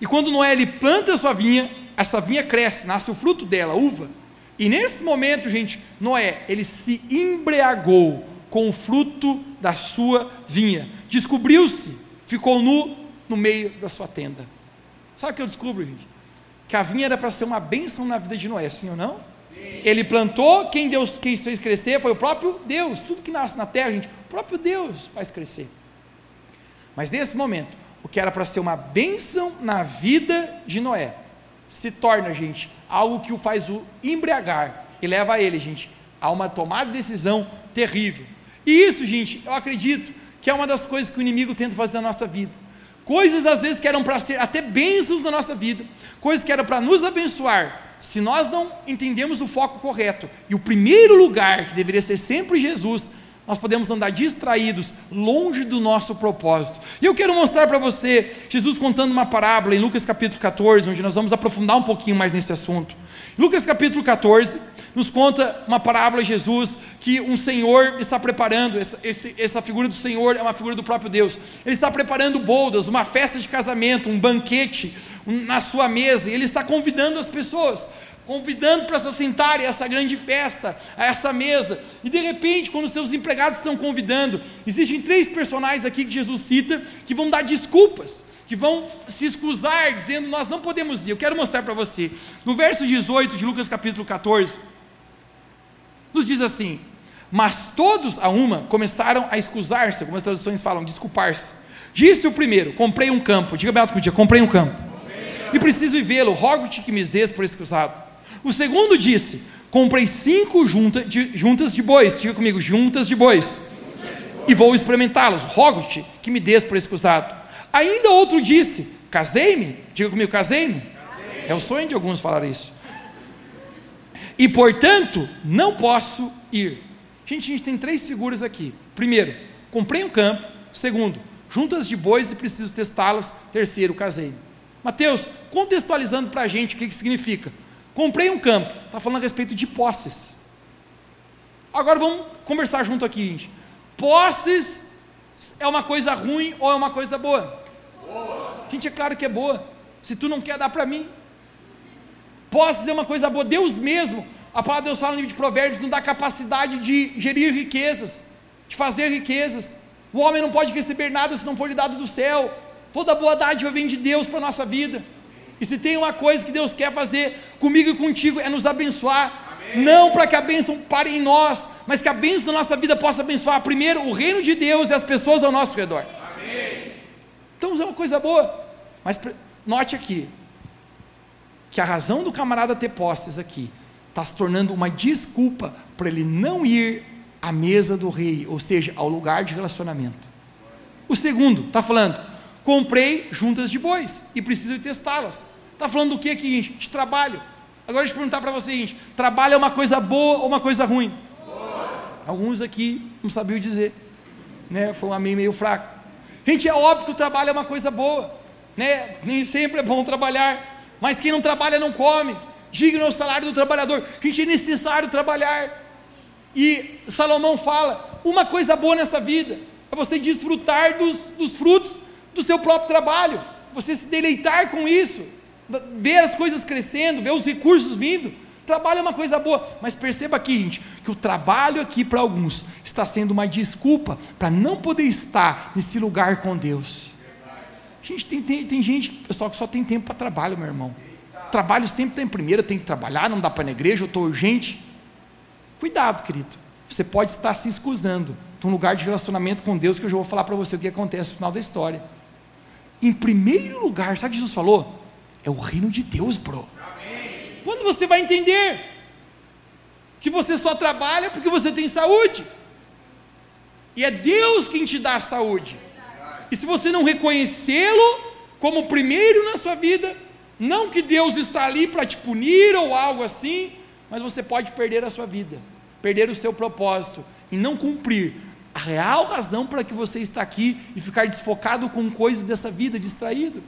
E quando Noé ele planta a sua vinha, essa vinha cresce, nasce o fruto dela, uva. E nesse momento, gente, Noé, ele se embriagou com o fruto da sua vinha. Descobriu-se, ficou nu no meio da sua tenda. Sabe o que eu descubro, gente? Que a vinha era para ser uma bênção na vida de Noé, sim ou não? Sim. Ele plantou, quem Deus quem fez crescer foi o próprio Deus. Tudo que nasce na terra, gente, próprio Deus faz crescer. Mas nesse momento, o que era para ser uma bênção na vida de Noé, se torna, gente, algo que o faz o embriagar e leva ele, gente, a uma tomada de decisão terrível. E isso, gente, eu acredito que é uma das coisas que o inimigo tenta fazer na nossa vida. Coisas às vezes que eram para ser até bênçãos na nossa vida, coisas que eram para nos abençoar, se nós não entendemos o foco correto, e o primeiro lugar que deveria ser sempre Jesus, nós podemos andar distraídos, longe do nosso propósito. E eu quero mostrar para você, Jesus contando uma parábola em Lucas capítulo 14, onde nós vamos aprofundar um pouquinho mais nesse assunto. Lucas capítulo 14 nos conta uma parábola de Jesus que um Senhor está preparando, essa, esse, essa figura do Senhor é uma figura do próprio Deus. Ele está preparando boldas, uma festa de casamento, um banquete um, na sua mesa, e ele está convidando as pessoas convidando para se sentarem a essa grande festa, a essa mesa. E de repente, quando seus empregados estão convidando, existem três personagens aqui que Jesus cita que vão dar desculpas, que vão se excusar, dizendo: Nós não podemos ir. Eu quero mostrar para você. No verso 18 de Lucas capítulo 14, nos diz assim: Mas todos a uma começaram a excusar-se, algumas traduções falam desculpar-se. Disse o primeiro: Comprei um campo. Diga bem alto dia: Comprei um campo. E preciso vivê-lo, rogo-te que me dês por excusado. O segundo disse: Comprei cinco junta de, juntas de bois. Diga comigo: juntas de bois. E vou experimentá-los. Rogo-te que me dês por excusado. Ainda outro disse: Casei-me. Diga comigo: Casei-me. É o sonho de alguns falar isso. E portanto, não posso ir. Gente, a gente tem três figuras aqui. Primeiro, comprei um campo. Segundo, juntas de bois e preciso testá-las. Terceiro, casei. Mateus, contextualizando para a gente o que, que significa. Comprei um campo, está falando a respeito de posses. Agora vamos conversar junto aqui, gente. Posses é uma coisa ruim ou é uma coisa boa? boa. Gente, é claro que é boa. Se tu não quer dar para mim. Posses é uma coisa boa. Deus mesmo, a palavra de Deus fala no livro de Provérbios, não dá capacidade de gerir riquezas, de fazer riquezas. O homem não pode receber nada se não for lhe dado do céu. Toda boa dádiva vem de Deus para a nossa vida. E se tem uma coisa que Deus quer fazer comigo e contigo é nos abençoar. Não para que a bênção pare em nós, mas que a bênção da nossa vida possa abençoar primeiro o reino de Deus e as pessoas ao nosso redor. Amém. Então é uma coisa boa. Mas note aqui que a razão do camarada ter posses aqui está se tornando uma desculpa para ele não ir à mesa do rei, ou seja, ao lugar de relacionamento. O segundo está falando, comprei juntas de bois e preciso testá-las. Está falando do que aqui, gente? De trabalho. Agora deixa eu perguntar para você, gente: trabalho é uma coisa boa ou uma coisa ruim? Boa. Alguns aqui não sabiam dizer, né? Foi um amém meio fraco. Gente, é óbvio que o trabalho é uma coisa boa, né? Nem sempre é bom trabalhar, mas quem não trabalha não come. Digno é o salário do trabalhador. Gente, é necessário trabalhar. E Salomão fala: uma coisa boa nessa vida é você desfrutar dos, dos frutos do seu próprio trabalho, você se deleitar com isso, ver as coisas crescendo, ver os recursos vindo. Trabalho é uma coisa boa, mas perceba aqui, gente, que o trabalho aqui para alguns está sendo uma desculpa para não poder estar nesse lugar com Deus. Gente, tem, tem, tem gente, pessoal, que só tem tempo para trabalho, meu irmão. Trabalho sempre tem primeiro, tem que trabalhar, não dá para ir na igreja, eu estou urgente. Cuidado, querido. Você pode estar se escusando de um lugar de relacionamento com Deus, que eu já vou falar para você o que acontece no final da história em primeiro lugar, sabe o que Jesus falou? É o reino de Deus, bro. Amém. Quando você vai entender que você só trabalha porque você tem saúde, e é Deus quem te dá a saúde, e se você não reconhecê-lo como primeiro na sua vida, não que Deus está ali para te punir ou algo assim, mas você pode perder a sua vida, perder o seu propósito e não cumprir a real razão para que você está aqui e ficar desfocado com coisas dessa vida, distraído.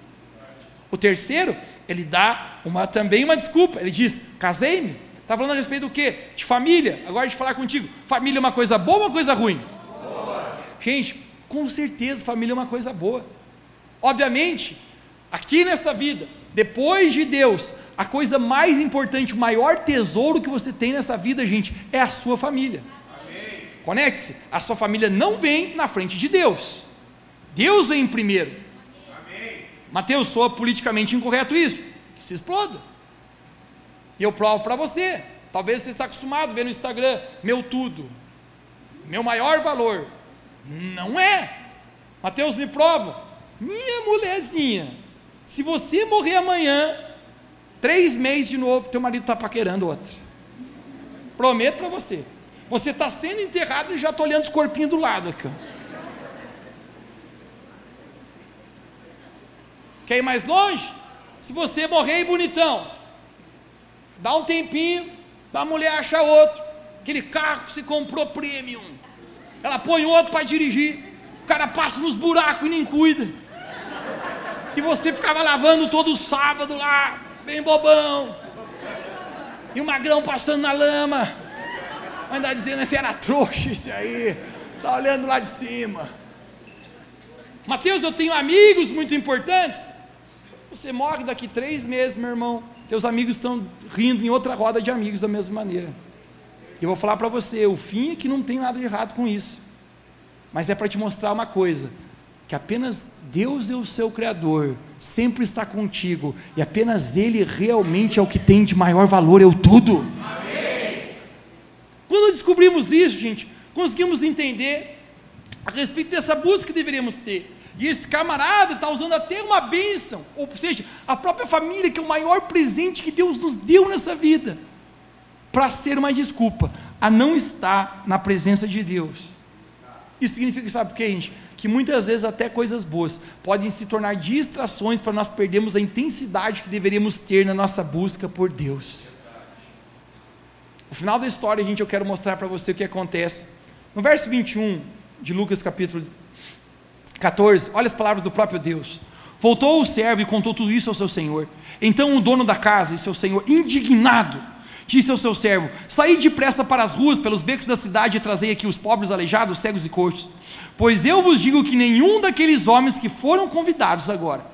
O terceiro, ele dá uma, também uma desculpa. Ele diz: casei-me. Está falando a respeito do quê? De família. Agora de falar contigo. Família é uma coisa boa ou uma coisa ruim? Boa. Gente, com certeza família é uma coisa boa. Obviamente, aqui nessa vida, depois de Deus, a coisa mais importante, o maior tesouro que você tem nessa vida, gente, é a sua família. Conecte-se. A sua família não vem na frente de Deus. Deus vem primeiro. Amém. Mateus, soa politicamente incorreto isso. Que se exploda. E eu provo para você. Talvez você está acostumado a ver no Instagram, meu tudo, meu maior valor. Não é. Mateus me prova. Minha mulherzinha, se você morrer amanhã, três meses de novo, teu marido está paquerando outro. Prometo para você. Você está sendo enterrado e já estou olhando os corpinhos do lado aqui. Quer ir mais longe? Se você morrer bonitão, dá um tempinho, a mulher acha outro. Aquele carro que se comprou premium. Ela põe outro para dirigir. O cara passa nos buracos e nem cuida. E você ficava lavando todo sábado lá, bem bobão. E o magrão passando na lama. Andar dizendo assim, era trouxa isso aí. Está olhando lá de cima. Mateus, eu tenho amigos muito importantes. Você morre daqui três meses, meu irmão. Teus amigos estão rindo em outra roda de amigos da mesma maneira. E eu vou falar para você: o fim é que não tem nada de errado com isso. Mas é para te mostrar uma coisa: que apenas Deus é o seu Criador, sempre está contigo, e apenas Ele realmente é o que tem de maior valor, é o tudo. Descobrimos isso, gente, conseguimos entender a respeito dessa busca que deveríamos ter. E esse camarada está usando até uma bênção, ou seja, a própria família, que é o maior presente que Deus nos deu nessa vida, para ser uma desculpa a não estar na presença de Deus. Isso significa, sabe o que, gente? Que muitas vezes até coisas boas podem se tornar distrações para nós perdermos a intensidade que deveríamos ter na nossa busca por Deus. No final da história, gente, eu quero mostrar para você o que acontece. No verso 21 de Lucas capítulo 14, olha as palavras do próprio Deus. Voltou o servo e contou tudo isso ao seu senhor. Então o dono da casa e seu senhor, indignado, disse ao seu servo: Saí depressa para as ruas, pelos becos da cidade, e trazei aqui os pobres, aleijados, cegos e coxos. Pois eu vos digo que nenhum daqueles homens que foram convidados agora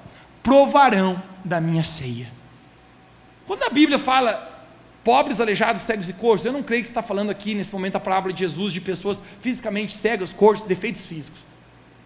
provarão da minha ceia. Quando a Bíblia fala pobres, aleijados, cegos e coxos, eu não creio que está falando aqui nesse momento a palavra de Jesus de pessoas fisicamente cegas, coxos, defeitos físicos.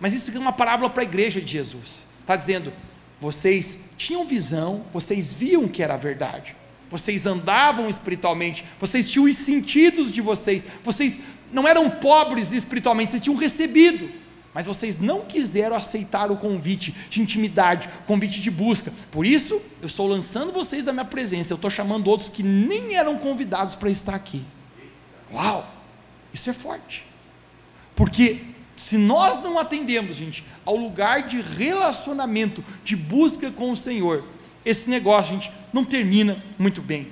Mas isso é uma parábola para a igreja de Jesus. Está dizendo, vocês tinham visão, vocês viam que era a verdade, vocês andavam espiritualmente, vocês tinham os sentidos de vocês, vocês não eram pobres espiritualmente, vocês tinham recebido, mas vocês não quiseram aceitar o convite de intimidade, convite de busca. Por isso, eu estou lançando vocês da minha presença, eu estou chamando outros que nem eram convidados para estar aqui. Uau! Isso é forte. Porque se nós não atendemos, gente, ao lugar de relacionamento, de busca com o Senhor, esse negócio, gente, não termina muito bem.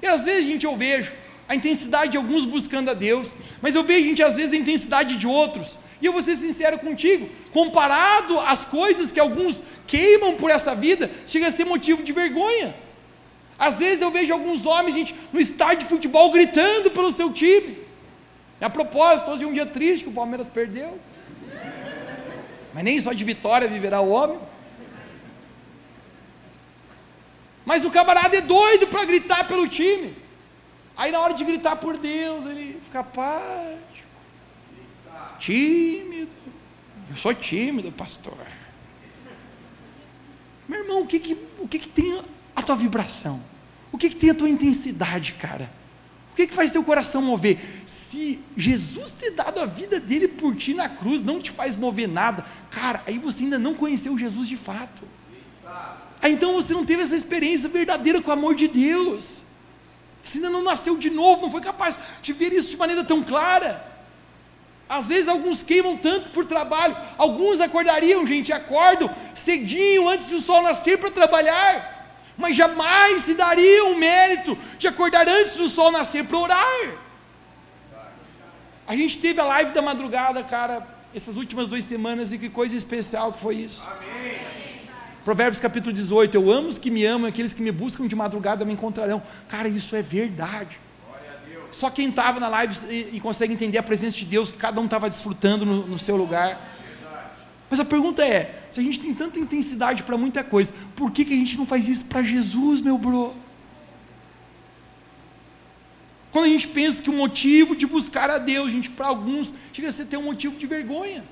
E às vezes, gente, eu vejo a intensidade de alguns buscando a Deus, mas eu vejo, gente, às vezes a intensidade de outros. E eu vou ser sincero contigo, comparado às coisas que alguns queimam por essa vida, chega a ser motivo de vergonha. Às vezes eu vejo alguns homens, gente, no estádio de futebol gritando pelo seu time. E a propósito, hoje é um dia triste que o Palmeiras perdeu. Mas nem só de vitória viverá o homem. Mas o camarada é doido para gritar pelo time. Aí na hora de gritar por Deus, ele fica apático, tímido. Eu sou tímido, pastor. Meu irmão, o que, que, o que, que tem a tua vibração? O que, que tem a tua intensidade, cara? O que, que faz teu coração mover? Se Jesus ter dado a vida dele por ti na cruz não te faz mover nada, cara, aí você ainda não conheceu Jesus de fato. Aí então você não teve essa experiência verdadeira com o amor de Deus. Você ainda não nasceu de novo, não foi capaz de ver isso de maneira tão clara. Às vezes alguns queimam tanto por trabalho, alguns acordariam, gente, acordam cedinho antes do sol nascer para trabalhar mas jamais se daria o mérito de acordar antes do sol nascer para orar. A gente teve a live da madrugada, cara, essas últimas duas semanas, e que coisa especial que foi isso. Amém. Provérbios capítulo 18: Eu amo os que me amam, aqueles que me buscam de madrugada me encontrarão. Cara, isso é verdade. Só quem estava na live e, e, consegue entender a presença de Deus, cada um estava desfrutando no, no seu lugar. Mas a pergunta é: se a gente tem tanta intensidade para muita coisa, por que, que a gente não faz isso para Jesus, meu bro? Quando a gente pensa que o motivo de buscar a Deus, gente, para alguns, chega a ser ter um motivo de vergonha.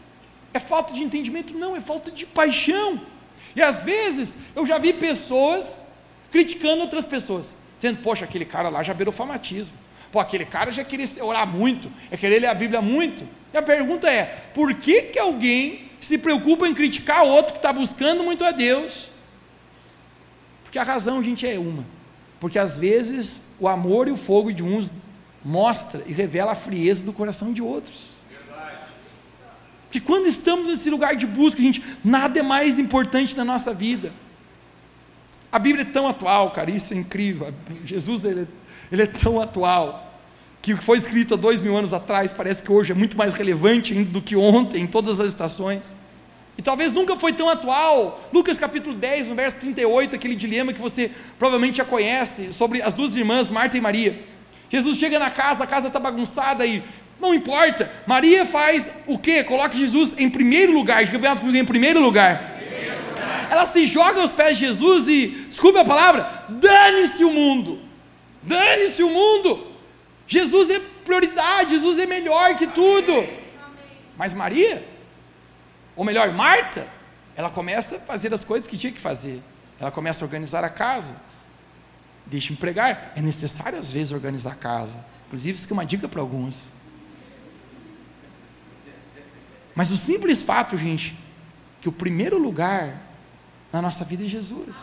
É falta de entendimento? Não, é falta de paixão. E às vezes eu já vi pessoas criticando outras pessoas, dizendo, poxa, aquele cara lá já beirou fanatismo. Pô, aquele cara já queria orar muito, é querer ler a Bíblia muito. E a pergunta é: por que, que alguém se preocupa em criticar outro que está buscando muito a Deus? Porque a razão, gente, é uma. Porque às vezes o amor e o fogo de uns mostra e revela a frieza do coração de outros. Porque quando estamos nesse lugar de busca, gente, nada é mais importante na nossa vida. A Bíblia é tão atual, cara, isso é incrível. Jesus ele, ele é tão atual que o que foi escrito há dois mil anos atrás parece que hoje é muito mais relevante ainda do que ontem, em todas as estações. E talvez nunca foi tão atual. Lucas capítulo 10, no verso 38, aquele dilema que você provavelmente já conhece, sobre as duas irmãs, Marta e Maria. Jesus chega na casa, a casa está bagunçada e não importa. Maria faz o quê? Coloca Jesus em primeiro lugar. Diga comigo em primeiro lugar. primeiro lugar. Ela se joga aos pés de Jesus e, desculpe a palavra, dane-se o mundo. Dane-se o mundo. Jesus é prioridade, Jesus é melhor que tudo. Mas Maria, ou melhor, Marta, ela começa a fazer as coisas que tinha que fazer. Ela começa a organizar a casa. Deixa-me pregar, é necessário às vezes organizar a casa. Inclusive, isso é uma dica para alguns. Mas o simples fato, gente, que o primeiro lugar na nossa vida é Jesus.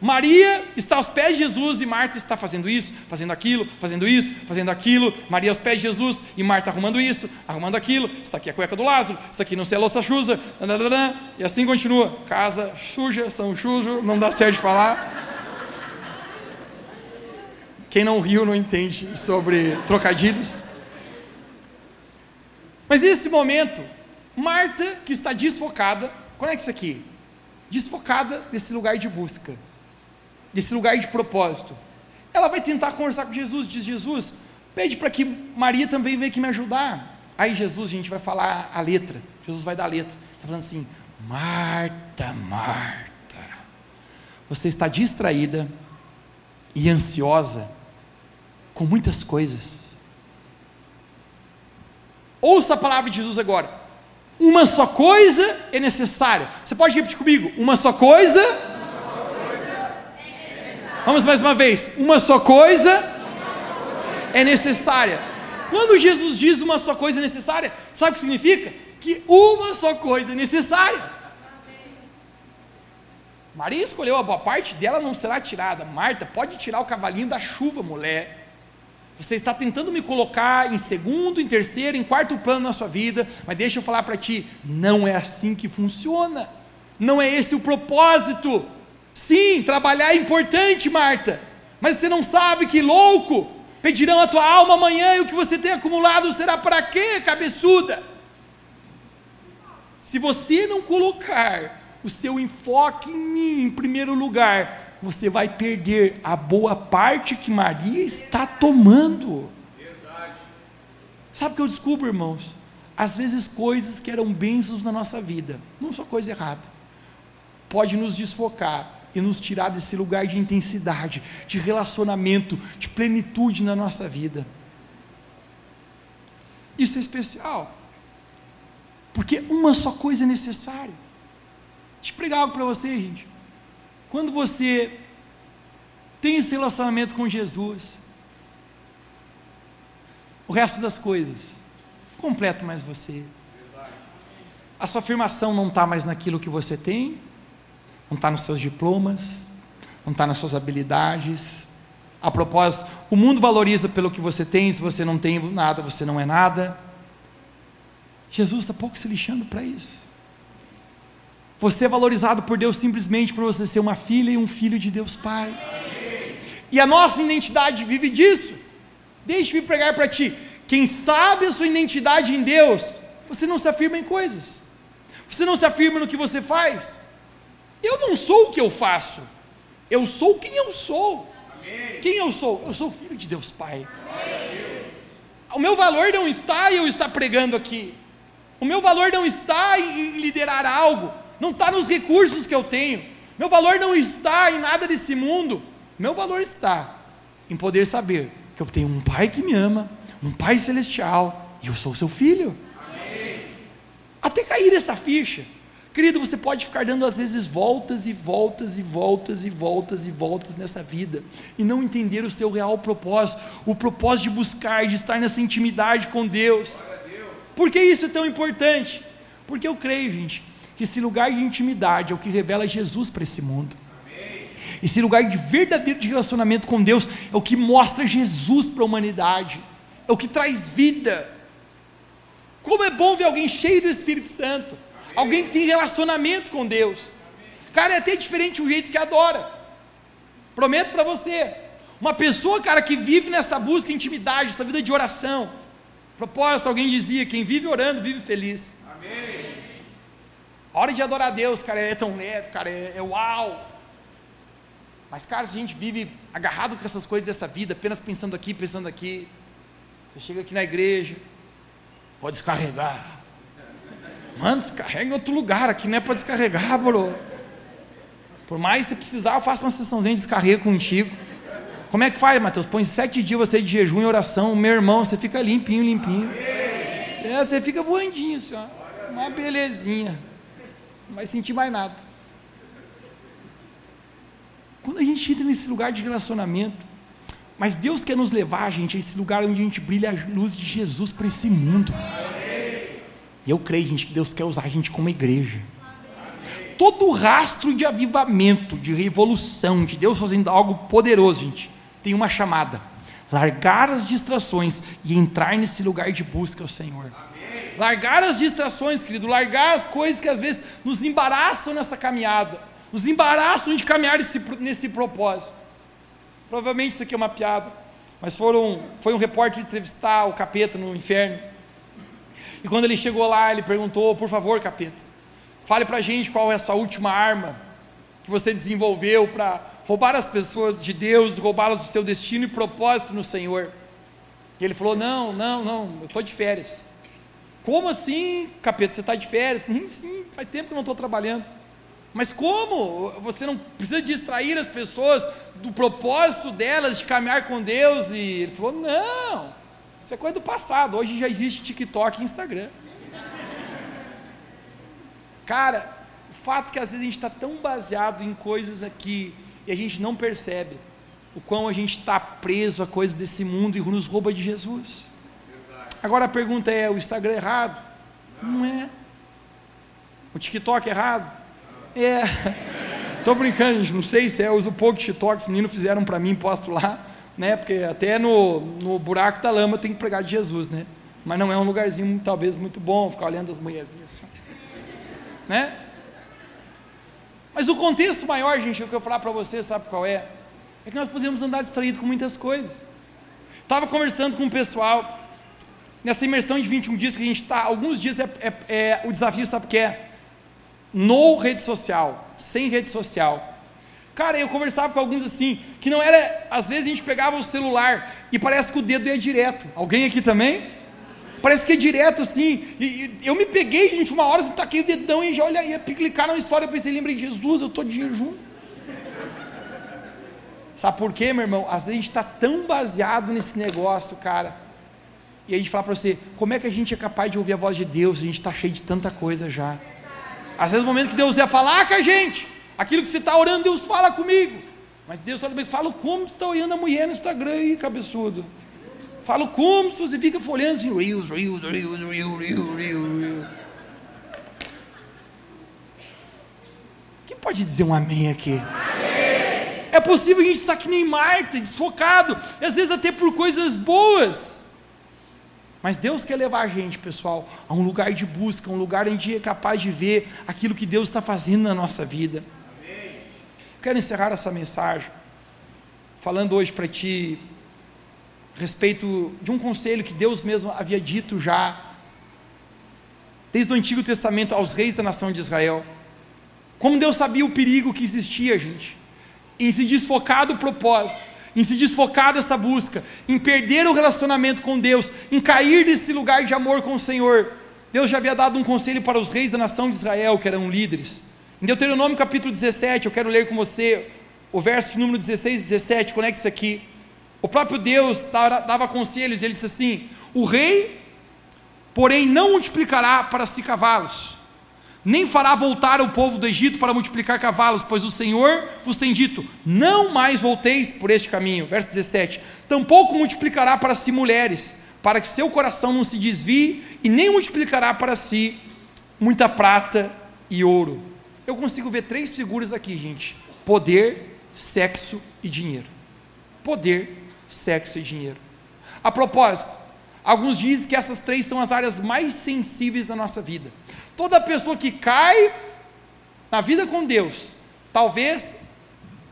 Maria está aos pés de Jesus e Marta está fazendo isso, fazendo aquilo, fazendo isso, fazendo aquilo. Maria aos pés de Jesus e Marta arrumando isso, arrumando aquilo. Está aqui a cueca do Lázaro, está aqui não sei a louça suja, e assim continua. Casa suja, são sujo, não dá certo de falar. Quem não riu não entende sobre trocadilhos. Mas nesse momento, Marta, que está desfocada, conecta isso aqui, desfocada desse lugar de busca desse lugar de propósito. Ela vai tentar conversar com Jesus, diz Jesus, pede para que Maria também venha aqui me ajudar. Aí Jesus, a gente vai falar a letra. Jesus vai dar a letra. Está falando assim: Marta, Marta, você está distraída e ansiosa com muitas coisas. Ouça a palavra de Jesus agora. Uma só coisa é necessária. Você pode repetir comigo? Uma só coisa Vamos mais uma vez. Uma só coisa é necessária. Quando Jesus diz uma só coisa é necessária, sabe o que significa? Que uma só coisa é necessária. Maria escolheu a boa parte dela não será tirada. Marta, pode tirar o cavalinho da chuva, mulher. Você está tentando me colocar em segundo, em terceiro, em quarto plano na sua vida, mas deixa eu falar para ti, não é assim que funciona. Não é esse o propósito. Sim, trabalhar é importante, Marta, mas você não sabe que louco pedirão a tua alma amanhã e o que você tem acumulado será para quê, cabeçuda? Se você não colocar o seu enfoque em mim em primeiro lugar, você vai perder a boa parte que Maria está tomando. Verdade. Sabe o que eu descubro, irmãos? Às vezes coisas que eram bênçãos na nossa vida, não só coisa errada, pode nos desfocar e nos tirar desse lugar de intensidade, de relacionamento, de plenitude na nossa vida. Isso é especial, porque uma só coisa é necessária. Deixa eu pregar algo para você, gente. Quando você tem esse relacionamento com Jesus, o resto das coisas completa mais você. A sua afirmação não está mais naquilo que você tem, não está nos seus diplomas, não está nas suas habilidades. A propósito, o mundo valoriza pelo que você tem, se você não tem nada, você não é nada. Jesus está pouco se lixando para isso. Você é valorizado por Deus simplesmente por você ser uma filha e um filho de Deus Pai. E a nossa identidade vive disso. Deixe-me pregar para ti. Quem sabe a sua identidade em Deus, você não se afirma em coisas. Você não se afirma no que você faz. Eu não sou o que eu faço, eu sou quem eu sou. Quem eu sou? Eu sou filho de Deus Pai. O meu valor não está em eu estar pregando aqui. O meu valor não está em liderar algo. Não está nos recursos que eu tenho. Meu valor não está em nada desse mundo. Meu valor está em poder saber que eu tenho um Pai que me ama, um Pai celestial, e eu sou seu filho. Amém. Até cair essa ficha. Querido, você pode ficar dando às vezes voltas e voltas e voltas e voltas e voltas nessa vida e não entender o seu real propósito, o propósito de buscar, de estar nessa intimidade com Deus. Por que isso é tão importante? Porque eu creio, gente, que esse lugar de intimidade é o que revela Jesus para esse mundo. Esse lugar de verdadeiro de relacionamento com Deus é o que mostra Jesus para a humanidade, é o que traz vida. Como é bom ver alguém cheio do Espírito Santo Alguém que tem relacionamento com Deus. Cara, é até diferente o jeito que adora. Prometo para você. Uma pessoa, cara, que vive nessa busca de intimidade, essa vida de oração. Propósito, alguém dizia: quem vive orando, vive feliz. Amém. Hora de adorar a Deus, cara, é tão leve, cara, é, é uau. Mas, cara, se a gente vive agarrado com essas coisas dessa vida, apenas pensando aqui, pensando aqui, você chega aqui na igreja, pode descarregar. Mano, descarrega em outro lugar, aqui não é para descarregar, bro. Por mais você precisar, eu faço uma sessãozinha de descarrego contigo. Como é que faz, Mateus? Põe sete dias você de jejum e oração, meu irmão, você fica limpinho, limpinho. É, você fica voandinho, assim, ó. Uma belezinha. Não vai sentir mais nada. Quando a gente entra nesse lugar de relacionamento, mas Deus quer nos levar, gente, a esse lugar onde a gente brilha a luz de Jesus para esse mundo. E eu creio, gente, que Deus quer usar a gente como igreja. Todo rastro de avivamento, de revolução, de Deus fazendo algo poderoso, gente, tem uma chamada: largar as distrações e entrar nesse lugar de busca ao Senhor. Largar as distrações, querido, largar as coisas que às vezes nos embaraçam nessa caminhada, nos embaraçam de caminhar nesse, nesse propósito. Provavelmente isso aqui é uma piada, mas foram, foi um repórter entrevistar o capeta no inferno. E quando ele chegou lá, ele perguntou: Por favor, capeta, fale para a gente qual é a sua última arma que você desenvolveu para roubar as pessoas de Deus, roubá-las do seu destino e propósito no Senhor. E ele falou: Não, não, não, eu estou de férias. Como assim, capeta, você está de férias? Sim, sim, faz tempo que eu não estou trabalhando. Mas como? Você não precisa distrair as pessoas do propósito delas de caminhar com Deus? E ele falou: Não, isso é coisa do passado. Hoje já existe TikTok e Instagram. Cara, o fato que às vezes a gente está tão baseado em coisas aqui e a gente não percebe o quão a gente está preso a coisas desse mundo e nos rouba de Jesus. Agora a pergunta é: o Instagram é errado? Não é. O TikTok é errado? É. Estou brincando, gente. Não sei se é. Eu uso pouco TikTok. Os meninos fizeram para mim, posto lá né? Porque até no, no buraco da lama tem que pregar de Jesus, né? Mas não é um lugarzinho talvez muito bom ficar olhando as mulherzinhas, né? Mas o contexto maior, gente, o que eu falar para você, sabe qual é? É que nós podemos andar distraídos com muitas coisas. Estava conversando com o pessoal nessa imersão de 21 dias que a gente está, alguns dias é, é, é, o desafio, sabe o que é? No rede social, sem rede social. Cara, eu conversava com alguns assim, que não era, às vezes a gente pegava o celular e parece que o dedo ia direto. Alguém aqui também? Parece que é direto assim. E, e eu me peguei, gente, uma hora, assim, taquei o dedão e já olha, ia clicar na história, eu pensei, de Jesus, eu estou de jejum. Sabe por quê, meu irmão? Às vezes a gente está tão baseado nesse negócio, cara. E a gente fala para você, como é que a gente é capaz de ouvir a voz de Deus? A gente está cheio de tanta coisa já. Às vezes o momento que Deus ia falar com a gente, Aquilo que você está orando, Deus fala comigo. Mas Deus fala, fala como você está olhando a mulher no Instagram aí, cabeçudo. Fala como se você fica folhando assim, reels, reels, reels, reels, reels, reels, reels. Quem pode dizer um amém aqui? Amém. É possível a gente estar que nem Marta, desfocado, e às vezes até por coisas boas. Mas Deus quer levar a gente, pessoal, a um lugar de busca, um lugar onde é capaz de ver aquilo que Deus está fazendo na nossa vida. Quero encerrar essa mensagem falando hoje para ti a respeito de um conselho que Deus mesmo havia dito já desde o Antigo Testamento aos reis da nação de Israel. Como Deus sabia o perigo que existia, gente, em se desfocar do propósito, em se desfocar dessa busca, em perder o relacionamento com Deus, em cair desse lugar de amor com o Senhor. Deus já havia dado um conselho para os reis da nação de Israel, que eram líderes. Em Deuteronômio capítulo 17, eu quero ler com você o verso número 16 e 17, conecte isso aqui. O próprio Deus dava conselhos, ele disse assim: O rei, porém, não multiplicará para si cavalos, nem fará voltar o povo do Egito para multiplicar cavalos, pois o Senhor vos tem dito: Não mais volteis por este caminho. Verso 17: Tampouco multiplicará para si mulheres, para que seu coração não se desvie, e nem multiplicará para si muita prata e ouro. Eu consigo ver três figuras aqui, gente: poder, sexo e dinheiro. Poder, sexo e dinheiro. A propósito, alguns dizem que essas três são as áreas mais sensíveis da nossa vida. Toda pessoa que cai na vida com Deus, talvez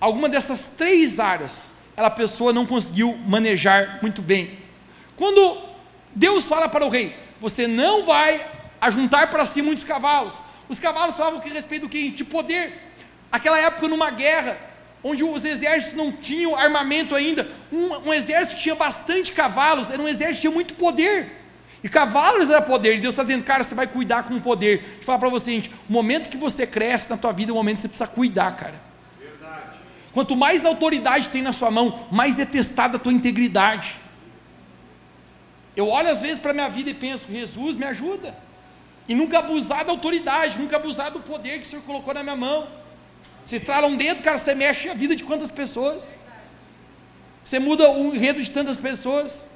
alguma dessas três áreas, ela pessoa não conseguiu manejar muito bem. Quando Deus fala para o rei, você não vai ajuntar para si muitos cavalos. Os cavalos falavam que respeito do que? De poder. Aquela época, numa guerra, onde os exércitos não tinham armamento ainda, um, um exército tinha bastante cavalos, era um exército que tinha muito poder. E cavalos era poder, e Deus está dizendo, cara, você vai cuidar com o poder. Deixa eu falar para você, gente, o momento que você cresce na tua vida é o momento que você precisa cuidar, cara. Verdade. Quanto mais autoridade tem na sua mão, mais é testada a tua integridade. Eu olho às vezes para a minha vida e penso, Jesus me ajuda. E nunca abusar da autoridade, nunca abusar do poder que o Senhor colocou na minha mão. Você estrala um dedo, cara, você mexe a vida de quantas pessoas? Você muda o enredo de tantas pessoas.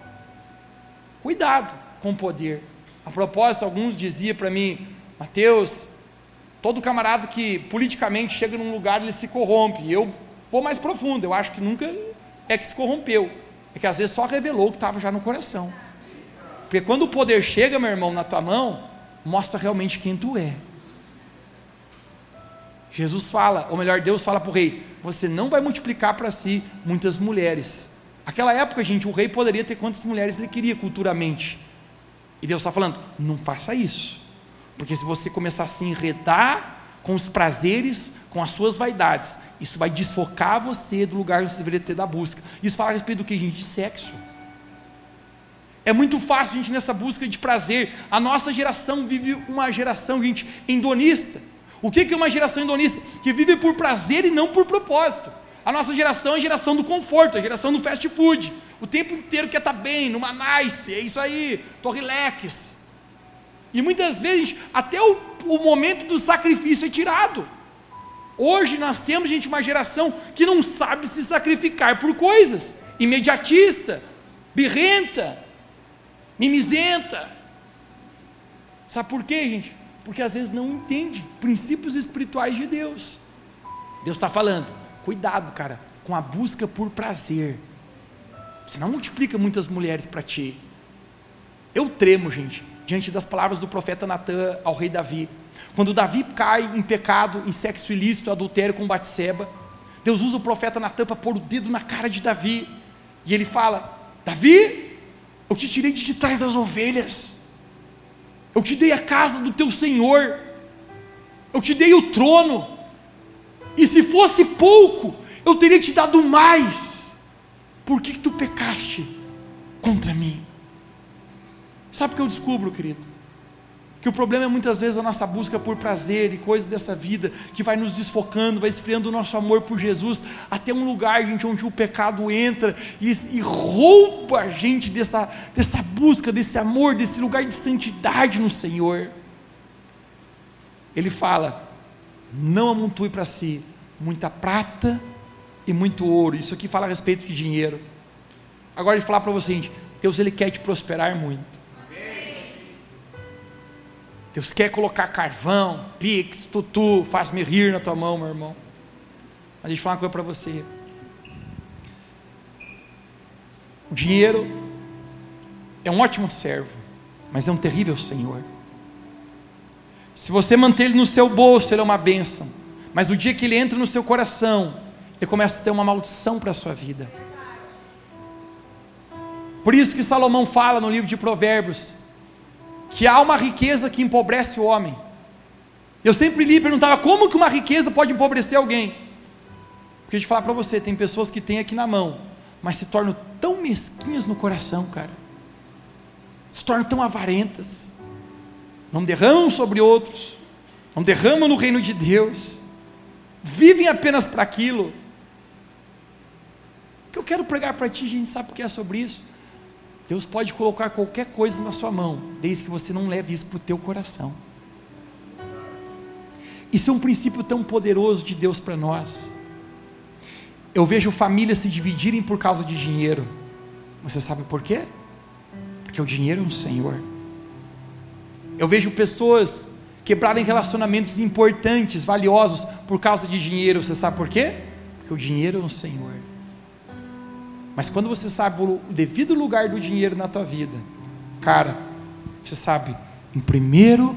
Cuidado com o poder. A propósito, alguns diziam para mim, Mateus, todo camarada que politicamente chega num lugar, ele se corrompe. Eu vou mais profundo, eu acho que nunca é que se corrompeu. É que às vezes só revelou o que estava já no coração. Porque quando o poder chega, meu irmão, na tua mão, mostra realmente quem tu é. Jesus fala, ou melhor, Deus fala para o rei: você não vai multiplicar para si muitas mulheres. Aquela época, gente, o rei poderia ter quantas mulheres ele queria culturalmente. E Deus está falando: não faça isso. Porque se você começar a se enredar com os prazeres, com as suas vaidades, isso vai desfocar você do lugar que você deveria ter da busca. Isso fala a respeito do que, gente? De sexo. É muito fácil, gente, nessa busca de prazer. A nossa geração vive uma geração, gente, endonista. O que é uma geração hedonista? Que vive por prazer e não por propósito. A nossa geração é a geração do conforto, a geração do fast food. O tempo inteiro quer estar bem, numa nice, é isso aí, tô relax. E muitas vezes, até o, o momento do sacrifício é tirado. Hoje nós temos, gente, uma geração que não sabe se sacrificar por coisas, imediatista, birrenta, mimizenta. Sabe por quê, gente? Porque às vezes não entende princípios espirituais de Deus. Deus está falando, cuidado, cara, com a busca por prazer. Você não multiplica muitas mulheres para ti. Eu tremo, gente, diante das palavras do profeta Natan ao rei Davi. Quando Davi cai em pecado, em sexo ilícito, adultério com Batseba, Deus usa o profeta Natan para pôr o dedo na cara de Davi. E ele fala: Davi, eu te tirei de trás das ovelhas, eu te dei a casa do teu Senhor, eu te dei o trono, e se fosse pouco, eu teria te dado mais, por que, que tu pecaste contra mim? Sabe o que eu descubro, querido? Que o problema é muitas vezes a nossa busca por prazer e coisas dessa vida que vai nos desfocando, vai esfriando o nosso amor por Jesus até um lugar, gente, onde o pecado entra e, e rouba a gente dessa, dessa busca, desse amor, desse lugar de santidade no Senhor. Ele fala: não amontue para si muita prata e muito ouro. Isso aqui fala a respeito de dinheiro. Agora ele falar para você, gente, Deus ele quer te prosperar muito. Deus quer colocar carvão, pix, tutu, faz-me rir na tua mão, meu irmão. Mas deixa eu falar uma coisa para você. O dinheiro é um ótimo servo, mas é um terrível senhor. Se você manter ele no seu bolso, ele é uma bênção. Mas o dia que ele entra no seu coração, ele começa a ser uma maldição para a sua vida. Por isso que Salomão fala no livro de Provérbios: que há uma riqueza que empobrece o homem, Eu sempre li e perguntava como que uma riqueza pode empobrecer alguém. Porque eu te falar para você, tem pessoas que têm aqui na mão, mas se tornam tão mesquinhas no coração, cara. Se tornam tão avarentas. Não derramam sobre outros, não derramam no reino de Deus. Vivem apenas para aquilo. O que eu quero pregar para ti, gente, sabe o que é sobre isso? Deus pode colocar qualquer coisa na sua mão, desde que você não leve isso para o teu coração. Isso é um princípio tão poderoso de Deus para nós. Eu vejo famílias se dividirem por causa de dinheiro. Você sabe por quê? Porque o dinheiro é um Senhor. Eu vejo pessoas quebrarem relacionamentos importantes, valiosos, por causa de dinheiro. Você sabe por quê? Porque o dinheiro é um Senhor. Mas quando você sabe o devido lugar do dinheiro na tua vida, cara, você sabe, em primeiro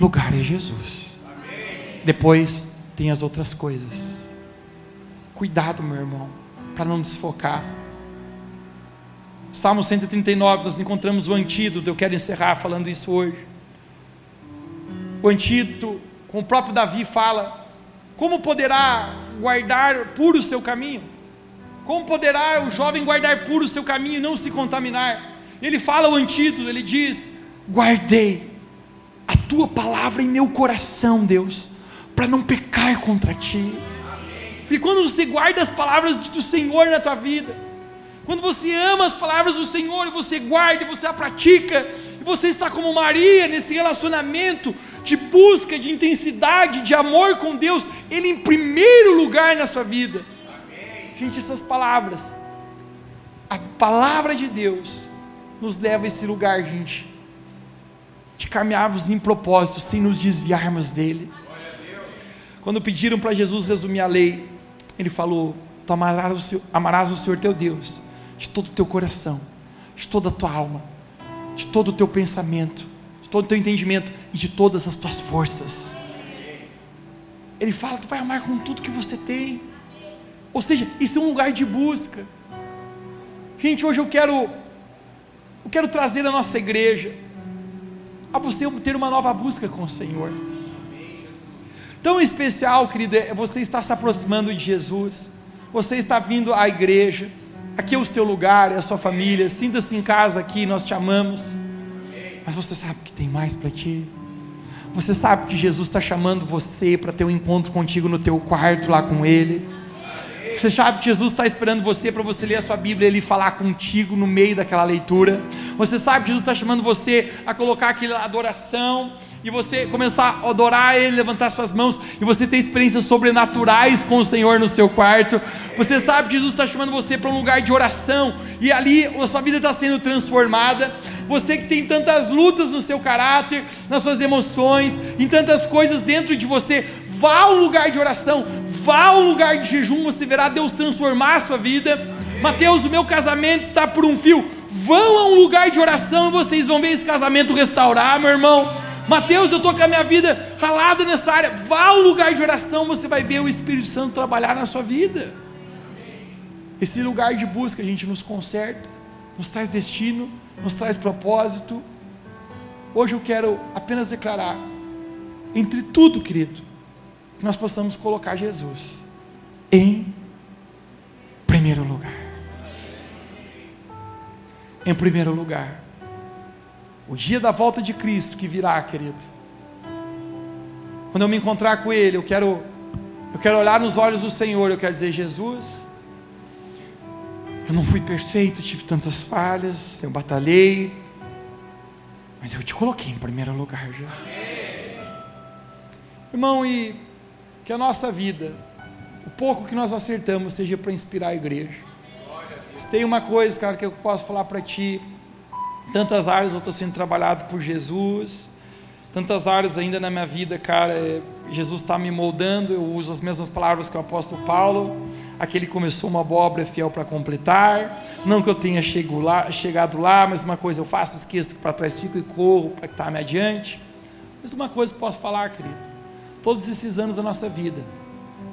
lugar é Jesus. Depois tem as outras coisas. Cuidado, meu irmão, para não desfocar. Salmo 139, nós encontramos o antídoto. Eu quero encerrar falando isso hoje. O antídoto, com o próprio Davi fala: Como poderá guardar puro o seu caminho? Como poderá o jovem guardar puro o seu caminho e não se contaminar? Ele fala o antídoto, ele diz: Guardei a tua palavra em meu coração, Deus para não pecar contra ti. E quando você guarda as palavras do Senhor na tua vida, quando você ama as palavras do Senhor e você guarda e você a pratica, e você está como Maria nesse relacionamento de busca, de intensidade, de amor com Deus, Ele em primeiro lugar na sua vida. Gente, essas palavras, a palavra de Deus, nos leva a esse lugar, gente, de caminharmos em propósito, sem nos desviarmos dEle. Quando pediram para Jesus resumir a lei, ele falou: Tu amarás o, Senhor, amarás o Senhor teu Deus de todo o teu coração, de toda a tua alma, de todo o teu pensamento, de todo o teu entendimento e de todas as tuas forças. Ele fala: Tu vai amar com tudo que você tem. Ou seja, isso é um lugar de busca. Gente, hoje eu quero, eu quero trazer a nossa igreja a você ter uma nova busca com o Senhor. Tão especial, querido, é você estar se aproximando de Jesus, você está vindo à igreja, aqui é o seu lugar, é a sua família, sinta-se em casa aqui, nós te amamos, mas você sabe que tem mais para ti. Você sabe que Jesus está chamando você para ter um encontro contigo no teu quarto lá com Ele. Você sabe que Jesus está esperando você para você ler a sua Bíblia e Ele falar contigo no meio daquela leitura. Você sabe que Jesus está chamando você a colocar aquela adoração e você começar a adorar Ele, levantar suas mãos e você ter experiências sobrenaturais com o Senhor no seu quarto. Você sabe que Jesus está chamando você para um lugar de oração e ali a sua vida está sendo transformada. Você que tem tantas lutas no seu caráter, nas suas emoções, em tantas coisas dentro de você, vá ao lugar de oração, vá ao lugar de jejum, você verá Deus transformar a sua vida. Mateus, o meu casamento está por um fio. Vão a um lugar de oração e vocês vão ver esse casamento restaurar, meu irmão. Mateus, eu estou com a minha vida ralada nessa área. Vá ao lugar de oração, você vai ver o Espírito Santo trabalhar na sua vida. Esse lugar de busca, a gente nos conserta, nos traz destino, nos traz propósito. Hoje eu quero apenas declarar, entre tudo, querido, que nós possamos colocar Jesus em primeiro lugar. Em primeiro lugar. O dia da volta de Cristo que virá, querido. Quando eu me encontrar com Ele, eu quero, eu quero olhar nos olhos do Senhor, eu quero dizer, Jesus, eu não fui perfeito, tive tantas falhas, eu batalhei, mas eu te coloquei em primeiro lugar, Jesus. Irmão, e que a nossa vida, o pouco que nós acertamos, seja para inspirar a igreja. Se tem uma coisa, cara, que eu posso falar para ti, tantas áreas eu estou sendo trabalhado por Jesus, tantas áreas ainda na minha vida, cara, é, Jesus está me moldando, eu uso as mesmas palavras que o apóstolo Paulo, aquele começou uma obra é fiel para completar, não que eu tenha lá, chegado lá, mas uma coisa eu faço, esqueço que para trás fico e corro para que está-me adiante, mas uma coisa eu posso falar, querido, todos esses anos da nossa vida,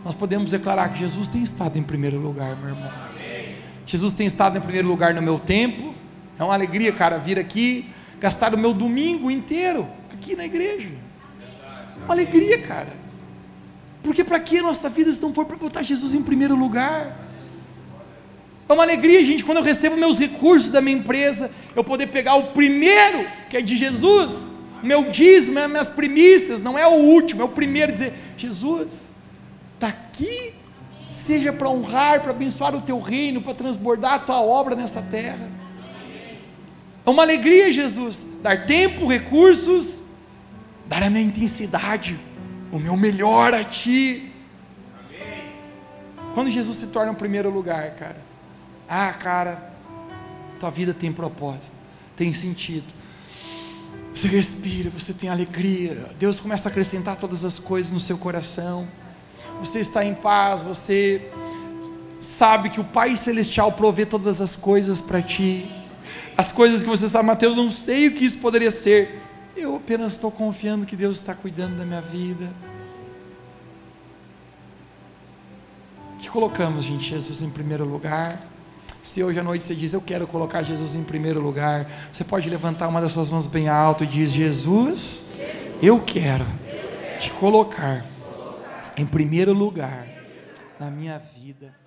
nós podemos declarar que Jesus tem estado em primeiro lugar, meu irmão. Jesus tem estado em primeiro lugar no meu tempo. É uma alegria, cara, vir aqui, gastar o meu domingo inteiro aqui na igreja. Uma alegria, cara. Porque para que a nossa vida se não for para botar Jesus em primeiro lugar? É uma alegria, gente, quando eu recebo meus recursos da minha empresa, eu poder pegar o primeiro, que é de Jesus, meu dízimo, minhas primícias, não é o último, é o primeiro, dizer: Jesus, está aqui, seja para honrar, para abençoar o teu reino, para transbordar a tua obra nessa terra. É uma alegria, Jesus, dar tempo, recursos, dar a minha intensidade, o meu melhor a Ti. Quando Jesus se torna o primeiro lugar, cara, ah, cara, tua vida tem propósito, tem sentido. Você respira, você tem alegria. Deus começa a acrescentar todas as coisas no seu coração. Você está em paz, você sabe que o Pai Celestial provê todas as coisas para ti. As coisas que você sabe, Mateus, não sei o que isso poderia ser. Eu apenas estou confiando que Deus está cuidando da minha vida. Que colocamos, gente, Jesus em primeiro lugar. Se hoje à noite você diz, eu quero colocar Jesus em primeiro lugar, você pode levantar uma das suas mãos bem alto e diz, Jesus, eu quero te colocar em primeiro lugar na minha vida.